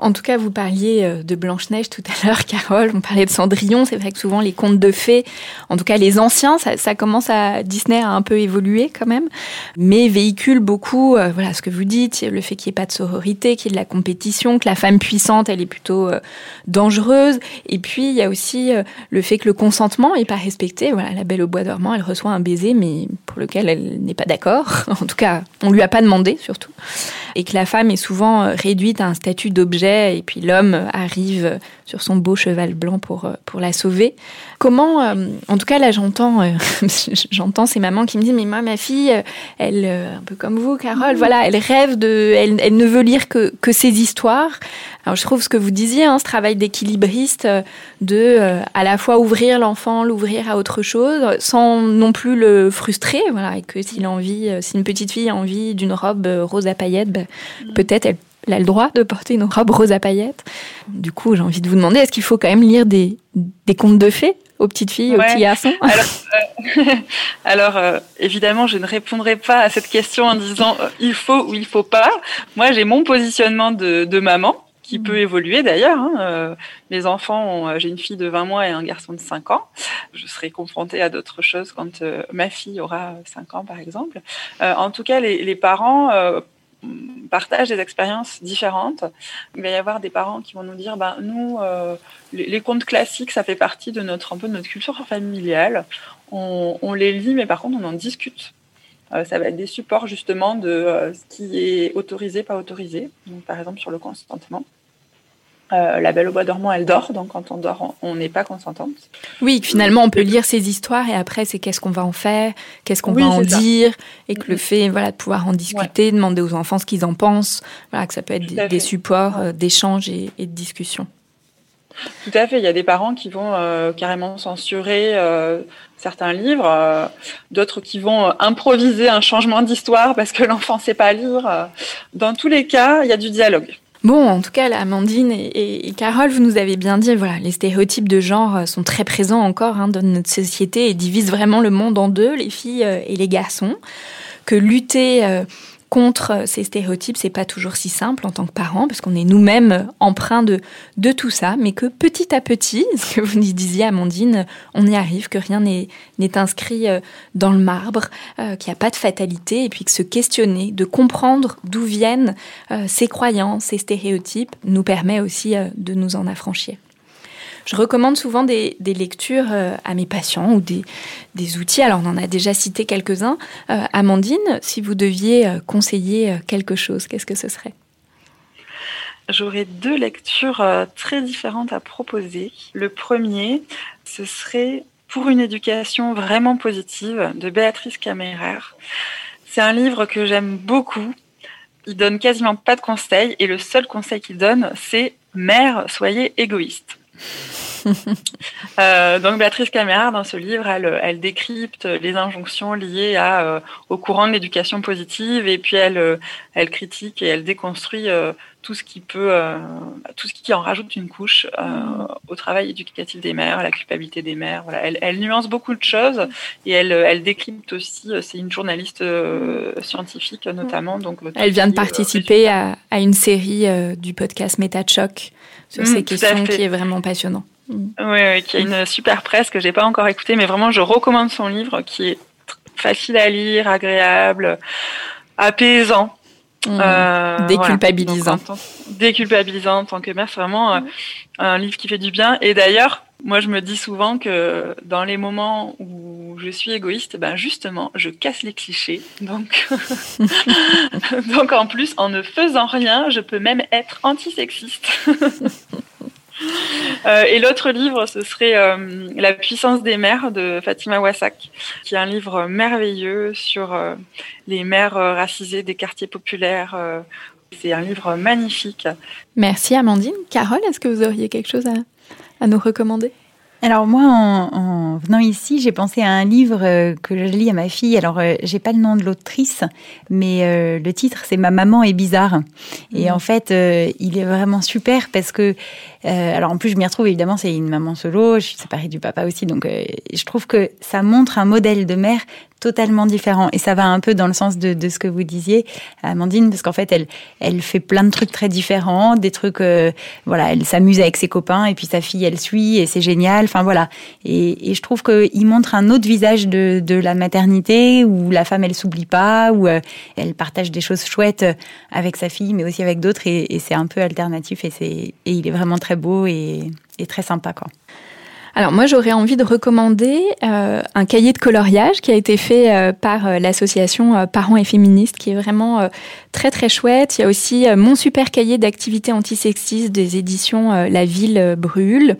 En tout cas, vous parliez euh, de Blanche-Neige tout à l'heure, Carole, on parlait de Cendrillon. C'est vrai que souvent les contes de fées, en tout cas les anciens, ça, commence à. Disney a un peu évolué quand même, mais véhicule beaucoup, euh, voilà, ce que vous dites, le fait qu'il n'y ait pas de sororité, qu'il y ait de la compétition, que la femme puissante, elle est plutôt euh, dangereuse. Et puis, il y a aussi le fait que le consentement n'est pas respecté. Voilà, la belle au bois dormant, elle reçoit un baiser, mais pour lequel elle n'est pas d'accord. en tout cas, on lui a pas demandé, surtout. Et que la femme est souvent réduite à un statut d'objet et puis l'homme arrive sur son beau cheval blanc pour, euh, pour la sauver. Comment, euh, en tout cas là j'entends, euh, j'entends ces mamans qui me disent mais moi ma fille, elle, un peu comme vous Carole, voilà, elle rêve de, elle, elle ne veut lire que, que ces histoires. Alors je trouve ce que vous disiez, hein, ce travail d'équilibriste, de à la fois ouvrir l'enfant, l'ouvrir à autre chose, sans non plus le frustrer, voilà, et que s'il a envie, si une petite fille a envie d'une robe rose à paillettes, ben, mm. peut-être elle elle a le droit de porter une robe rose à paillettes. Du coup, j'ai envie de vous demander, est-ce qu'il faut quand même lire des, des contes de fées aux petites filles, aux petits garçons? Alors, euh, euh, évidemment, je ne répondrai pas à cette question en disant euh, il faut ou il faut pas. Moi, j'ai mon positionnement de, de maman qui mm. peut évoluer d'ailleurs. Hein. mes enfants, j'ai une fille de 20 mois et un garçon de 5 ans. Je serai confrontée à d'autres choses quand ma fille aura 5 ans, par exemple. en tout cas, les, les parents partagent des expériences différentes. Il va y avoir des parents qui vont nous dire, ben, nous, euh, les, contes classiques, ça fait partie de notre, un peu de notre culture familiale. On, les lit, mais par contre, on en discute. Euh, ça va être des supports justement de euh, ce qui est autorisé, pas autorisé. Donc, par exemple, sur le consentement. Euh, la Belle au bois dormant, elle dort, donc quand on dort, on n'est pas consentante. Oui, finalement, on peut lire ces histoires et après, c'est qu'est-ce qu'on va en faire, qu'est-ce qu'on va en dire, et que le fait, voilà, de pouvoir en discuter, demander aux enfants ce qu'ils en pensent, voilà, que ça peut être des, supports euh, d'échange et, de discussion. Tout à fait. Il y a des parents qui vont euh, carrément censurer certains livres, d'autres qui vont improviser un changement d'histoire parce que l'enfant ne sait pas lire. Dans tous les cas, il y a du dialogue. Bon, en tout cas, Amandine et, Carole, vous nous avez bien dit, voilà, les stéréotypes de genre euh, sont très présents encore hein, dans notre société et divisent vraiment le monde en deux, les filles euh, et les garçons. Que lutter euh, contre ces stéréotypes, c'est pas toujours si simple en tant que parents, parce qu'on est nous-mêmes empreints de, de tout ça, mais que petit à petit, ce que vous disiez, Amandine, on y arrive, que rien n'est inscrit euh, dans le marbre, euh, qu'il n'y a pas de fatalité, et puis que se questionner, de comprendre d'où viennent euh, ces croyances, ces stéréotypes, nous permet aussi de nous en affranchir. Je recommande souvent des, lectures euh, à mes patients ou des, outils. Alors, on en a déjà cité quelques-uns. Euh, Amandine, si vous deviez euh, conseiller quelque chose, qu'est-ce que ce serait? J'aurais deux lectures très différentes à proposer. Le premier, ce serait Pour une éducation vraiment positive de Béatrice Caméraire. C'est un livre que j'aime beaucoup. Il donne quasiment pas de conseils et le seul conseil qu'il donne, c'est Mère, soyez égoïste. Euh, donc Béatrice Camérard, dans ce livre, elle, décrypte les injonctions liées euh, au courant de l'éducation positive et puis elle, euh, elle critique et elle déconstruit tout ce qui peut, tout ce qui en rajoute une couche au travail éducatif des mères, à la culpabilité des mères. Voilà. Elle, elle, nuance beaucoup de choses et elle, elle décrypte aussi. C'est une journaliste scientifique notamment. Donc elle vient de participer à, à, une série du podcast Méta Choc sur ces mm, questions qui est vraiment passionnant. Mm. Oui, qui a une super presse que j'ai pas encore écoutée, mais vraiment je recommande son livre qui est facile à lire, agréable, apaisant. Mmh. Euh, déculpabilisant. déculpabilisant en tant que mère, c'est vraiment euh, un livre qui fait du bien. Et d'ailleurs, moi je me dis souvent que dans les moments où je suis égoïste, ben justement, je casse les clichés. Donc, donc en plus, en ne faisant rien, je peux même être antisexiste. Euh, et l'autre livre, ce serait euh, La puissance des mères de Fatima Wassak, qui est un livre merveilleux sur euh, les mères racisées des quartiers populaires. C'est un livre magnifique. Merci Amandine. Carole, est-ce que vous auriez quelque chose à nous recommander? Alors moi, en, venant ici, j'ai pensé à un livre euh, que je lis à ma fille. Alors euh, j'ai pas le nom de l'autrice, mais euh, le titre c'est Ma maman est bizarre. Et mmh. en fait, il est vraiment super parce que, alors en plus je m'y retrouve évidemment, c'est une maman solo. Je suis séparée du papa aussi, donc je trouve que ça montre un modèle de mère totalement différent. Et ça va un peu dans le sens de, de ce que vous disiez, Amandine, parce qu'en fait, elle, elle fait plein de trucs très différents, des trucs, euh, voilà, elle s'amuse avec ses copains, et puis sa fille, elle suit, et c'est génial. Enfin voilà. Et, et je trouve qu'il montre un autre visage de, de la maternité, où la femme, elle s'oublie pas, où euh, elle partage des choses chouettes avec sa fille, mais aussi avec d'autres, et, et c'est un peu alternatif, et, c'est, et il est vraiment très beau et, et très sympa, quoi. Alors moi j'aurais envie de recommander euh, un cahier de coloriage qui a été fait euh, par euh, l'association euh, Parents et Féministes qui est vraiment euh, très très chouette. Il y a aussi euh, mon super cahier d'activités antisexistes des éditions La Ville brûle.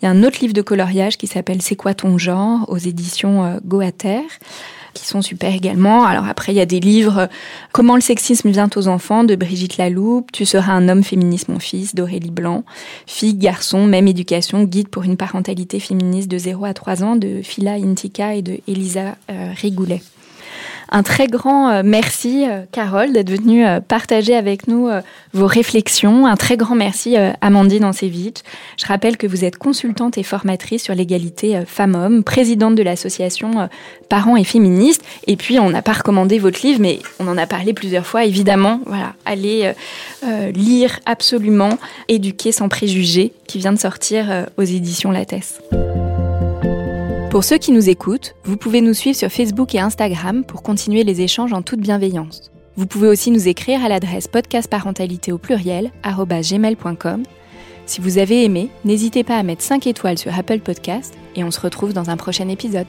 Il y a un autre livre de coloriage qui s'appelle C'est quoi ton genre? aux éditions Goater qui sont super également. Alors après, il y a des livres Comment le sexisme vient aux enfants de Brigitte Laloupe, Tu seras un homme féministe mon fils d'Aurélie Blanc, Filles, garçons, même éducation, guide pour une parentalité féministe de 0 à 3 ans de Phila Intika et de Elisa euh, Rigoulet. Un très grand euh, merci, euh, Carole, d'être venue euh, partager avec nous vos réflexions. Un très grand merci, Amandine Ancevich. Je rappelle que vous êtes consultante et formatrice sur l'égalité femmes-hommes, présidente de l'association Parents et Féministes. Et puis, on n'a pas recommandé votre livre, mais on en a parlé plusieurs fois, évidemment. Voilà, allez lire absolument Éduquer sans préjugés, qui vient de sortir aux éditions Lattès. Pour ceux qui nous écoutent, vous pouvez nous suivre sur Facebook et Instagram pour continuer les échanges en toute bienveillance. Vous pouvez aussi nous écrire à l'adresse podcastparentalité au pluriel gmail.com. Si vous avez aimé, n'hésitez pas à mettre 5 étoiles sur Apple Podcast et on se retrouve dans un prochain épisode.